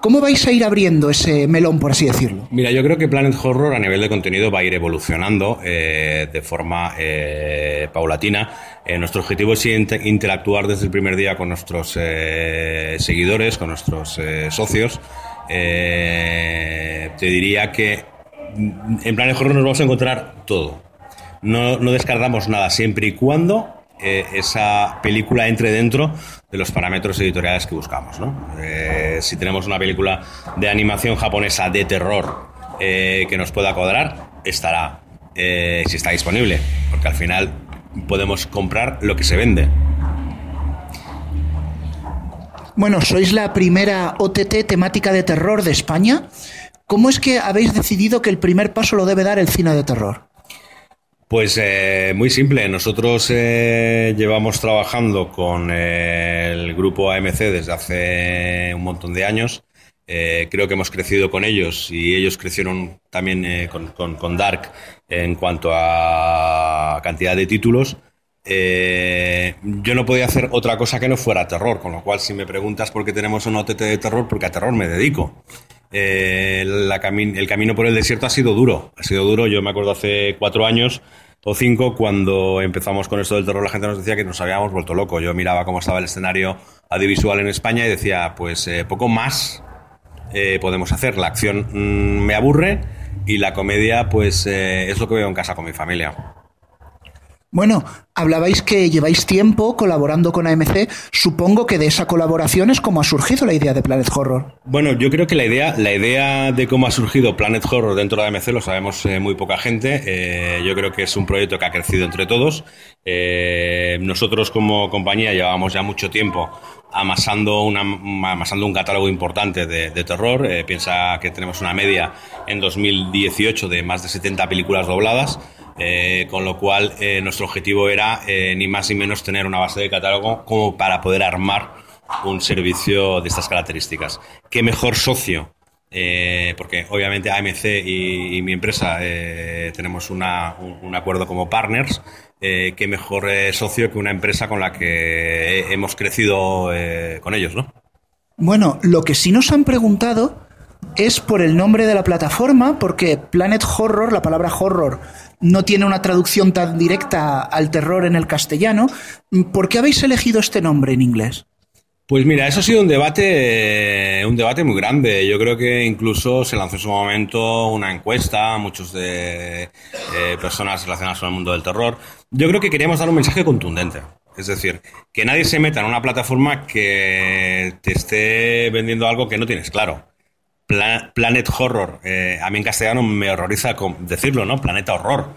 ¿Cómo vais a ir abriendo ese melón, por así decirlo? Mira, yo creo que Planet Horror a nivel de contenido va a ir evolucionando eh, de forma eh, paulatina. Eh, nuestro objetivo es inter interactuar desde el primer día con nuestros seguidores, con nuestros socios. te diría que en Planet Horror nos vamos a encontrar todo. No, no descartamos nada, siempre y cuando eh, esa película entre dentro de los parámetros editoriales que buscamos. Eh, si tenemos una película de animación japonesa de terror eh, que nos pueda cuadrar, estará, si está disponible, porque al final podemos comprar lo que se vende. Bueno, sois la primera OTT temática de terror de España. ¿Cómo es que habéis decidido que el primer paso lo debe dar el cine de terror? Pues eh, muy simple. Nosotros eh, llevamos trabajando con eh, el grupo AMC desde hace un montón de años. Eh, creo que hemos crecido con ellos y ellos crecieron también con, con, Dark en cuanto a cantidad de títulos. Yo no podía hacer otra cosa que no fuera terror, con lo cual si me preguntas por qué tenemos un OTT de terror, porque a terror me dedico. Eh, el camino por el desierto ha sido duro, ha sido duro. Yo me acuerdo hace cuatro años o cinco cuando empezamos con esto del terror, la gente nos decía que nos habíamos vuelto locos. Yo miraba cómo estaba el escenario audiovisual en España y decía, pues eh, poco más eh, podemos hacer. La acción mmm, me aburre y la comedia, pues eh, es lo que veo en casa con mi familia. Bueno, hablabais que lleváis tiempo colaborando con AMC. Supongo que de esa colaboración es como ha surgido la idea de Planet Horror. Bueno, yo creo que la idea, la idea de cómo ha surgido Planet Horror dentro de AMC lo sabemos eh, muy poca gente. Eh, yo creo que es un proyecto que ha crecido entre todos. Eh, nosotros como compañía llevábamos ya mucho tiempo amasando, una, amasando un catálogo importante de, terror. Eh, piensa que tenemos una media en 2018 de más de 70 películas dobladas. Eh, con lo cual eh, nuestro objetivo era eh, ni más ni menos tener una base de catálogo como para poder armar un servicio de estas características. ¿Qué mejor socio? Porque obviamente AMC y, mi empresa tenemos un, un, acuerdo como partners. ¿Qué mejor socio que una empresa con la que hemos crecido con ellos, no? Bueno, lo que sí nos han preguntado es por el nombre de la plataforma, porque Planet Horror, la palabra horror, no tiene una traducción tan directa al terror en el castellano. ¿Por qué habéis elegido este nombre en inglés? Pues mira, eso ha sido un debate, un debate muy grande. Yo creo que incluso se lanzó en su momento una encuesta, muchos de eh, personas relacionadas con el mundo del terror. Yo creo que queríamos dar un mensaje contundente. Es decir, que nadie se meta en una plataforma que te esté vendiendo algo que no tienes claro. Pla Planet Horror. Eh, a mí en castellano me horroriza decirlo, ¿no? Planeta Horror.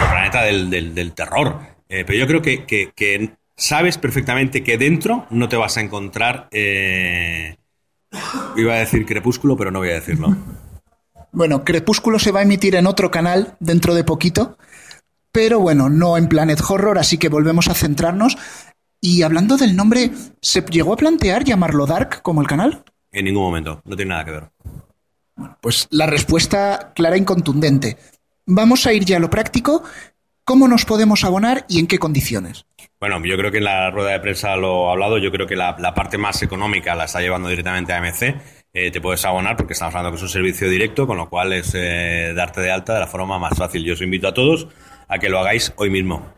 El planeta del, del, del terror. Eh, pero yo creo que, que, que, sabes perfectamente que dentro no te vas a encontrar. Eh, iba a decir crepúsculo, pero no voy a decirlo. Bueno, Crepúsculo se va a emitir en otro canal dentro de poquito. Pero bueno, no en Planet Horror, así que volvemos a centrarnos. Y hablando del nombre, ¿se llegó a plantear llamarlo Dark como el canal? En ningún momento, no tiene nada que ver. Bueno, pues la respuesta clara y contundente. Vamos a ir ya a lo práctico. ¿Cómo nos podemos abonar y en qué condiciones? Bueno, yo creo que en la rueda de prensa lo he hablado. Yo creo que la, parte más económica la está llevando directamente a AMC. Eh, te puedes abonar porque estamos hablando que es un servicio directo, con lo cual es eh, darte de alta de la forma más fácil. Yo os invito a todos a que lo hagáis hoy mismo.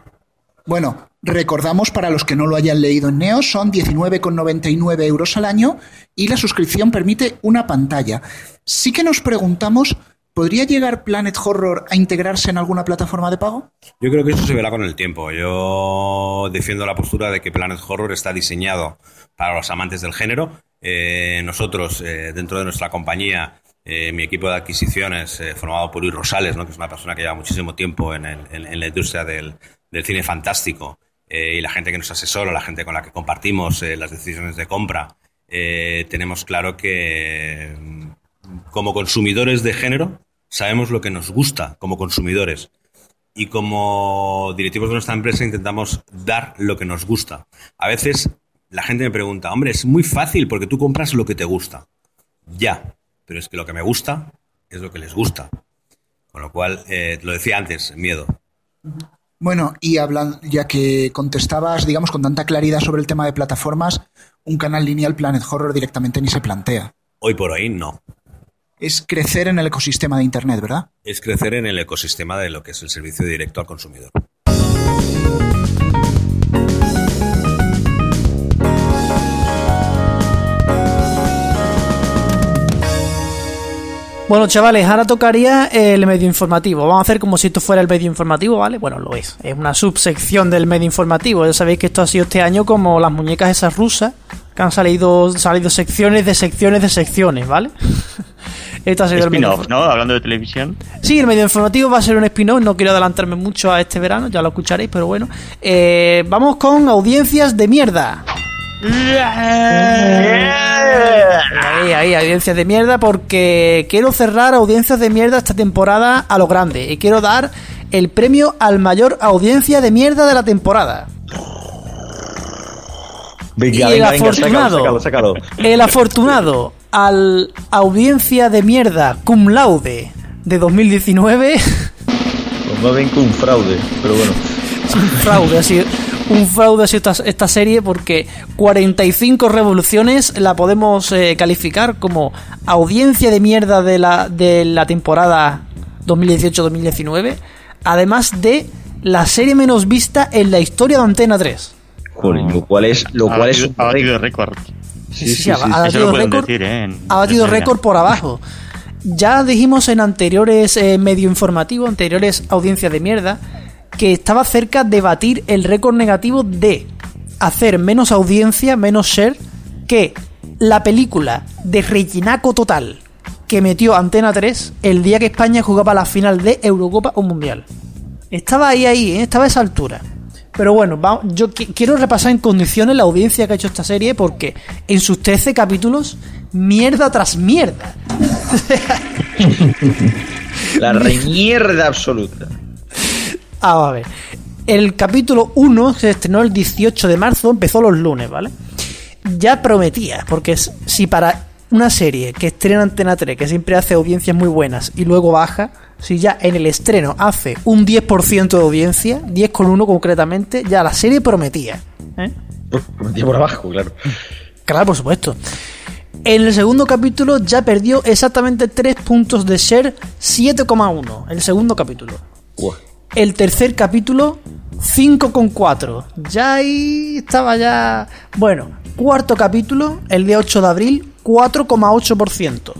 Bueno, recordamos para los que no lo hayan leído en Neo, son 19,99 euros al año y la suscripción permite una pantalla. Sí que nos preguntamos ¿podría llegar Planet Horror a integrarse en alguna plataforma de pago? Yo creo que eso se verá con el tiempo. Yo defiendo la postura de que Planet Horror está diseñado para los amantes del género. Eh, nosotros, eh, dentro de nuestra compañía, eh, mi equipo de adquisiciones, formado por Luis Rosales, ¿no? que es una persona que lleva muchísimo tiempo en, el- en- en la industria del, del cine fantástico, eh, y la gente que nos asesora, la gente con la que compartimos eh, las decisiones de compra, eh, tenemos claro que mm, como consumidores de género sabemos lo que nos gusta como consumidores y como directivos de nuestra empresa intentamos dar lo que nos gusta. A veces la gente me pregunta, hombre, es muy fácil porque tú compras lo que te gusta. Ya, pero es que lo que me gusta es lo que les gusta. Con lo cual, lo decía antes, miedo. Bueno, y hablan, ya que contestabas, digamos, con tanta claridad sobre el tema de plataformas, un canal lineal Planet Horror directamente ni se plantea. Hoy por hoy no. Es crecer en el ecosistema de Internet, ¿verdad? Es crecer en el ecosistema de lo que es el servicio directo al consumidor. Bueno, chavales, ahora tocaría el medio informativo. Vamos a hacer como si esto fuera el medio informativo, ¿vale? Bueno, lo es. Es una subsección del medio informativo. Ya sabéis que esto ha sido este año como las muñecas esas rusas, que han salido, salido secciones de secciones de secciones, ¿vale? *laughs* esto ha sido el medio Spin-off, ¿no? Hablando de televisión. Sí, el medio informativo va a ser un spin-off. No quiero adelantarme mucho a este verano, ya lo escucharéis, pero bueno. Eh, vamos con audiencias de mierda. Ahí, ahí, audiencias de mierda, porque quiero cerrar audiencias de mierda esta temporada a lo grande. Y quiero dar el premio al mayor audiencia de mierda de la temporada. Venga, Y el venga, venga, afortunado. sácalo, sácalo, sácalo. El afortunado al audiencia de mierda cum laude de 2019. Pues no ven con un fraude, pero bueno. Es *laughs* un fraude, ha sido un fraude ha sido esta, esta serie porque 45 revoluciones la podemos eh, calificar como audiencia de mierda de la, de la temporada 2018-2019, además de la serie menos vista en la historia de Antena 3. Joder, lo cual es, lo Ha cual es batido- un ha batido récord. Sí, sí, ha- sí, ha sí. batido récord, decir, ¿eh? Ha batido récord por abajo. Ya dijimos en anteriores eh, medio informativos, anteriores audiencias de mierda, que estaba cerca de batir el récord negativo de hacer menos audiencia, menos share, que la película de Reginaco Total que metió Antena 3 el día que España jugaba la final de Eurocopa o Mundial. Estaba ahí, ahí, ¿eh? estaba a esa altura. Pero bueno, yo qui- quiero repasar en condiciones la audiencia que ha hecho esta serie porque en sus 13 capítulos, mierda tras mierda. *laughs* La remierda absoluta. Ah, a ver. El capítulo 1 se estrenó el 18 de marzo, empezó los lunes, ¿vale? Ya prometía, porque si para una serie que estrena Antena 3, que siempre hace audiencias muy buenas y luego baja, si ya en el estreno hace un 10% de audiencia, 10,1 concretamente, ya la serie prometía. ¿eh? Prometía por abajo, claro. Claro, por supuesto. En el segundo capítulo ya perdió exactamente 3 puntos de share, 7,1. El segundo capítulo. El tercer capítulo, 5,4. Ya ahí estaba ya... Bueno, cuarto capítulo, el día 8 de abril, 4,8%.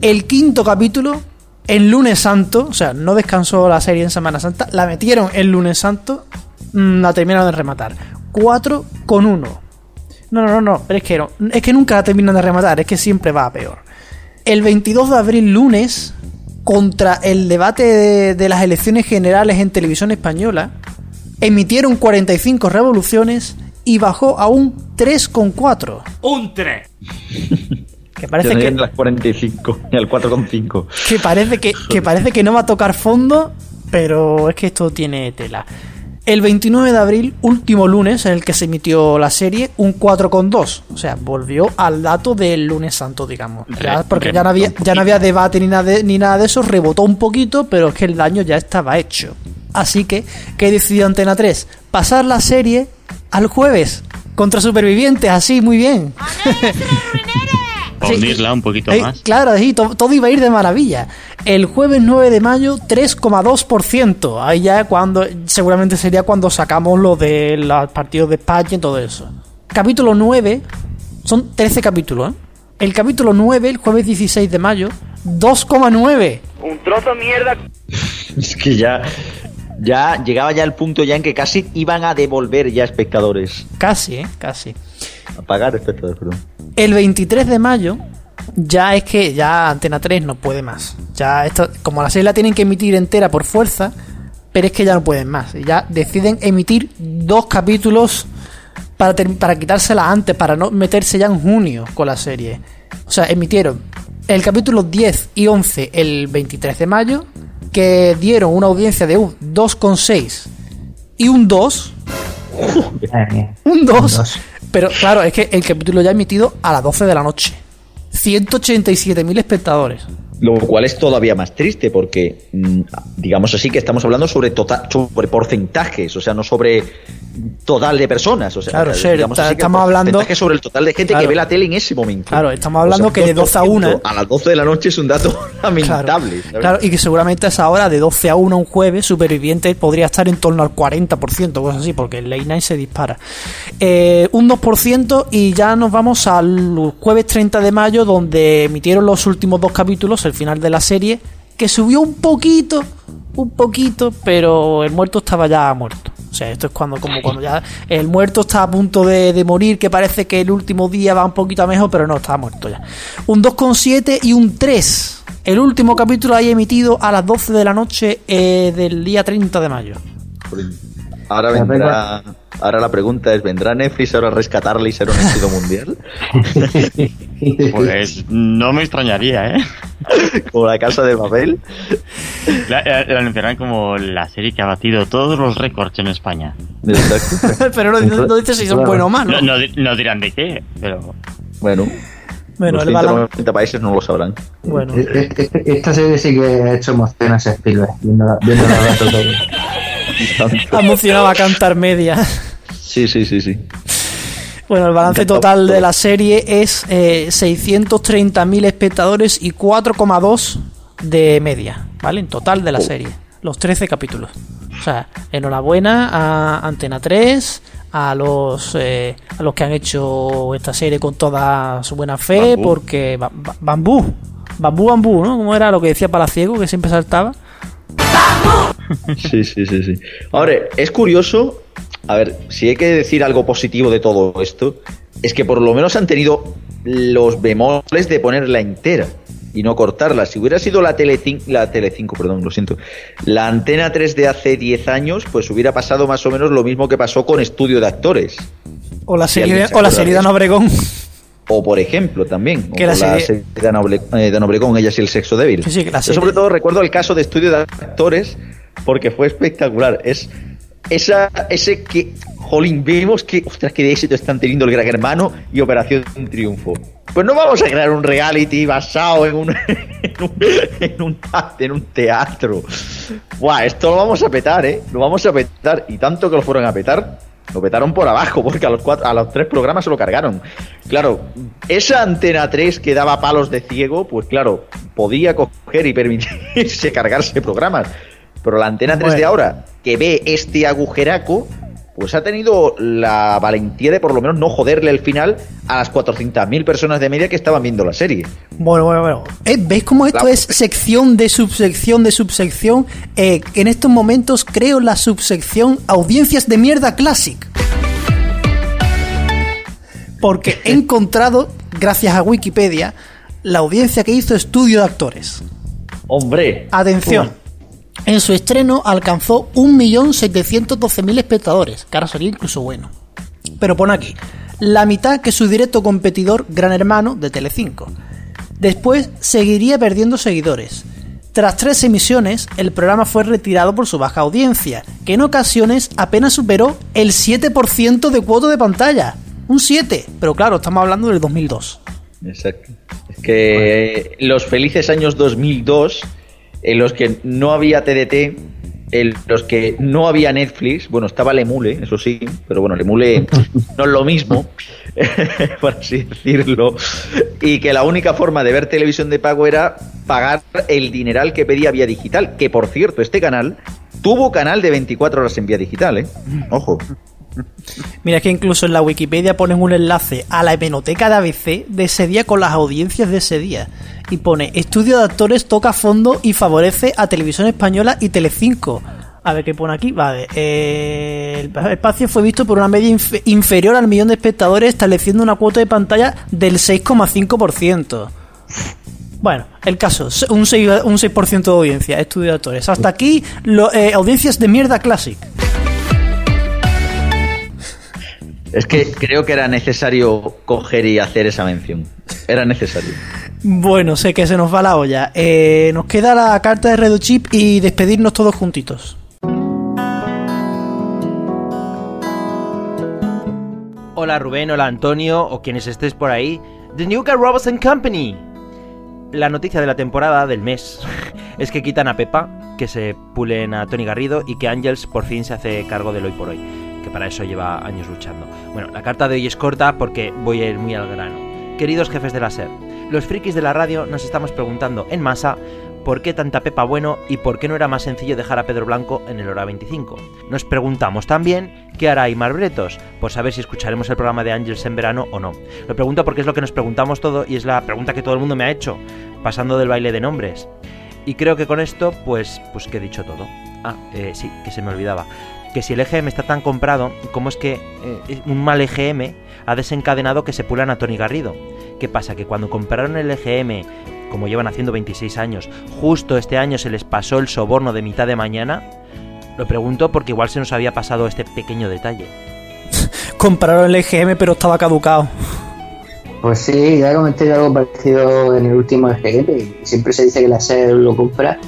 El quinto capítulo, en lunes santo, o sea, no descansó la serie en Semana Santa, la metieron en lunes santo, mm, la terminaron de rematar. 4,1. No, no, no, no, pero es que es que nunca la terminan de rematar, es que siempre va a peor. El 22 de abril, lunes, contra el debate de, de las elecciones generales en televisión española, emitieron 45 revoluciones y bajó a un 3,4. Un 3. *laughs* Que parece Yo que, en las 45 y al *laughs* 4,5. que parece que, que parece que no va a tocar fondo, pero es que esto tiene tela. El 29 de abril, último lunes en el que se emitió la serie, un 4,2. O sea, volvió al dato del lunes santo, digamos. Ya, porque ya no, había, ya no había debate ni nada, de, ni nada de eso, rebotó un poquito, pero es que el daño ya estaba hecho. Así que, ¿qué decidió Antena 3? Pasar la serie al jueves, contra supervivientes, así, muy bien. Para hundirla un poquito Eh, más. Claro, sí, to- todo iba a ir de maravilla. El jueves 9 de mayo, 3,2%. Ahí ya cuando, seguramente sería cuando sacamos lo de los partidos de España y todo eso. Capítulo 9, son 13 capítulos, ¿eh? El capítulo 9, el jueves 16 de mayo, 2,9. Un trozo de mierda. *laughs* Es que ya, ya llegaba ya el punto ya en que casi iban a devolver ya espectadores. Casi, ¿eh? Casi. A pagar espectadores, perdón. El 23 de mayo ya es que ya Antena 3 no puede más. Ya esto, como la serie la tienen que emitir entera por fuerza, pero es que ya no pueden más. Ya deciden emitir dos capítulos para, ter- para quitársela antes, para no meterse ya en junio con la serie. O sea, emitieron el capítulo 10 y 11 el 23 de mayo, que dieron una audiencia de un 2,6 y un 2. Un 2. Pero claro, es que el capítulo ya emitido a las 12 de la noche. 187.000 espectadores. Lo cual es todavía más triste porque, mm, digamos así, que estamos hablando sobre, tota- sobre porcentajes, o sea, no sobre total de personas. O sea, Claro, está- así que estamos hablando- sobre el total de gente Claro. que ve la tele en ese momento. Claro, estamos hablando que de 12 a 1. A las 12 de la noche es un dato *laughs* lamentable. Claro, y que seguramente a esa hora, de 12 a 1 un jueves, Superviviente podría estar en torno al 40%, cosas así, porque el late night se dispara. Eh, un 2% y ya nos vamos al jueves 30 de mayo, donde emitieron los últimos dos capítulos, el final de la serie, que subió un poquito, un poquito, pero el muerto estaba ya muerto. O sea, esto es cuando, como cuando ya el muerto está a punto de, de morir, que parece que el último día va un poquito mejor, pero no, estaba muerto ya. Un 2,7 y un 3. El último capítulo ahí emitido a las 12 de la noche eh, del día 30 de mayo. Ahora vendrá. Ahora la pregunta es: ¿vendrá Netflix ahora a rescatarle y ser un éxito mundial? *laughs* Pues no me extrañaría, ¿eh? *laughs* Como la casa de Babel. La, la- la anunciarán como la serie que ha batido todos los récords en España. *laughs* pero no, no- no dice si son buenos o malos. No, no di- no dirán de qué, pero. Bueno. Bueno, los el balance- 190 países no lo sabrán. Bueno. E- e- e- Esta serie sí que ha hecho emociones a Spielberg, viendo la, viendo la rato todo. Ha emocionado a cantar media. Sí, sí, sí, sí. Bueno, el balance total de la serie es eh, 630.000 espectadores y 4,2 de media, ¿vale? En total de la serie. Los 13 capítulos. O sea, enhorabuena a Antena 3, a los, eh, a los que han hecho esta serie con toda su buena fe, Bambú. porque ba- ba- bambú, bambú, bambú, ¿no? ¿Cómo era lo que decía Palaciego, que siempre saltaba? Sí, sí, sí, sí. Ahora, es curioso, a ver, si hay que decir algo positivo de todo esto, es que por lo menos han tenido los bemoles de ponerla entera y no cortarla. Si hubiera sido la Tele la Telecinco, perdón, lo siento, la Antena 3 de hace 10 años, pues hubiera pasado más o menos lo mismo que pasó con Estudio de Actores. O la serie, o la serie de Obregón. O por ejemplo también, Que la serie- serie de Ana Oble- eh, de ella y el sexo débil. Sí, sí, Yo sobre todo recuerdo el caso de estudio de actores porque fue espectacular. Es esa, ese que, jolín, vemos que, ostras, de éxito están teniendo el Gran Hermano y Operación Triunfo. Pues no vamos a crear un reality basado en un, *laughs* en un, en un, en un teatro. Buah, esto lo vamos a petar, ¿eh? Lo vamos a petar. Y tanto que lo fueron a petar, lo petaron por abajo, porque a los, cuatro, a los tres programas se lo cargaron. Claro, esa antena 3 que daba palos de ciego, pues claro, podía coger y permitirse *laughs* cargarse programas. Pero la antena 3 de ahora, que ve este agujeraco, pues ha tenido la valentía de por lo menos no joderle el final a las 400.000 personas de media que estaban viendo la serie. Bueno, bueno, bueno. Eh, ¿Veis cómo esto La- es sección de subsección de subsección? Eh, en estos momentos creo la subsección Audiencias de Mierda Classic. Porque he *laughs* encontrado, gracias a Wikipedia, la audiencia que hizo estudio de actores. Hombre. Atención. En su estreno alcanzó 1.712.000 espectadores, que ahora sería incluso bueno. Pero pone aquí, la mitad que su directo competidor Gran Hermano de Telecinco. Después seguiría perdiendo seguidores. Tras tres emisiones, el programa fue retirado por su baja audiencia, que en ocasiones apenas superó el 7% de cuota de pantalla. Un 7, pero claro, estamos hablando del 2002. Exacto. Es que eh, los felices años 2002, en los que no había TDT, en los que no había Netflix, bueno, estaba Lemule, eso sí, pero bueno, Lemule no es lo mismo, *laughs* por así decirlo, y que la única forma de ver televisión de pago era pagar el dineral que pedía Vía Digital, que por cierto, este canal tuvo canal de 24 horas en Vía Digital, ¿eh? Ojo. Mira, que incluso en la Wikipedia ponen un enlace a la hemeroteca de ABC de ese día con las audiencias de ese día. Y pone, estudio de actores toca fondo y favorece a Televisión Española y Telecinco. A ver qué pone aquí. Vale. Eh, el espacio fue visto por una media inf- inferior al millón de espectadores, estableciendo una cuota de pantalla del 6,5%. Bueno, el caso, un 6, un 6% de audiencia, estudio de actores. Hasta aquí, lo- eh, audiencias de mierda classic. Es que creo que era necesario coger y hacer esa mención. Era necesario. Bueno, sé que se nos va la olla. Eh, nos queda la carta de Redo Chip y despedirnos todos juntitos. Hola Rubén, hola Antonio, o quienes estéis por ahí. The New Guy Robertson Company. La noticia de la temporada, del mes, *laughs* es que quitan a Pepa, que se pulen a Tony Garrido y que Angels por fin se hace cargo del hoy por hoy, que para eso lleva años luchando. Bueno, la carta de hoy es corta porque voy a ir muy al grano. Queridos jefes de la SER, los frikis de la radio nos estamos preguntando en masa por qué tanta Pepa bueno y por qué no era más sencillo dejar a Pedro Blanco en el hora 25. Nos preguntamos también qué hará Aymar Bretos, por saber si escucharemos el programa de Angels en verano o no. Lo pregunto porque es lo que nos preguntamos todo y es la pregunta que todo el mundo me ha hecho, pasando del baile de nombres. Y creo que con esto, pues, pues que he dicho todo. Ah, eh, sí, que se me olvidaba. Que si el EGM está tan comprado, ¿cómo es que eh, un mal EGM ha desencadenado que se pulan a Tony Garrido? ¿Qué pasa? Que cuando compraron el EGM, como llevan haciendo 26 años, justo este año se les pasó el soborno de mitad de mañana. Lo pregunto porque igual se nos había pasado este pequeño detalle. *laughs* Compraron el EGM pero estaba caducado. Pues sí, ya comenté algo parecido en el último EGM. Siempre se dice que la SER lo compra,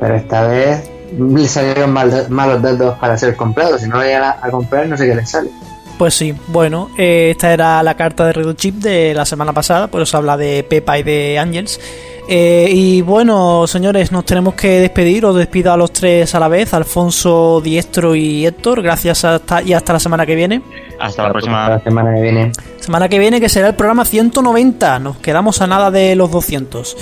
pero esta vez le salieron mal, malos datos para ser comprados. Si no lo llegan a, a comprar, no sé qué les sale. Pues sí, bueno, eh, esta era la carta de Redo Chip de la semana pasada, por eso habla de Pepa y de Angels. Eh, y bueno, señores, nos tenemos que despedir. Os despido a los tres a la vez, Alfonso, Diestro y Héctor. Gracias hasta, y hasta la semana que viene. Hasta la próxima. La semana que viene. Semana que viene que será el programa 190. Nos quedamos a nada de los 200.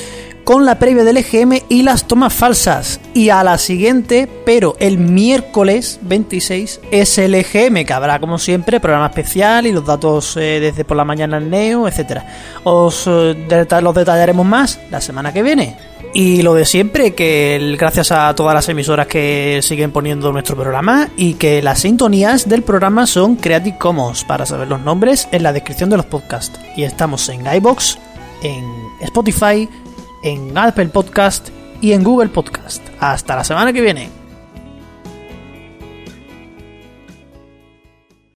Con la previa del EGM y las tomas falsas. Y a la siguiente, pero el miércoles 26 es el EGM, que habrá como siempre programa especial y los datos eh, desde por la mañana en Neo, etcétera. Os eh, los detallaremos más la semana que viene. Y lo de siempre, que gracias a todas las emisoras que siguen poniendo nuestro programa y que las sintonías del programa son Creative Commons, para saber los nombres en la descripción de los podcasts. Y estamos en iBox, en Spotify, en Apple Podcast y en Google Podcast. Hasta la semana que viene.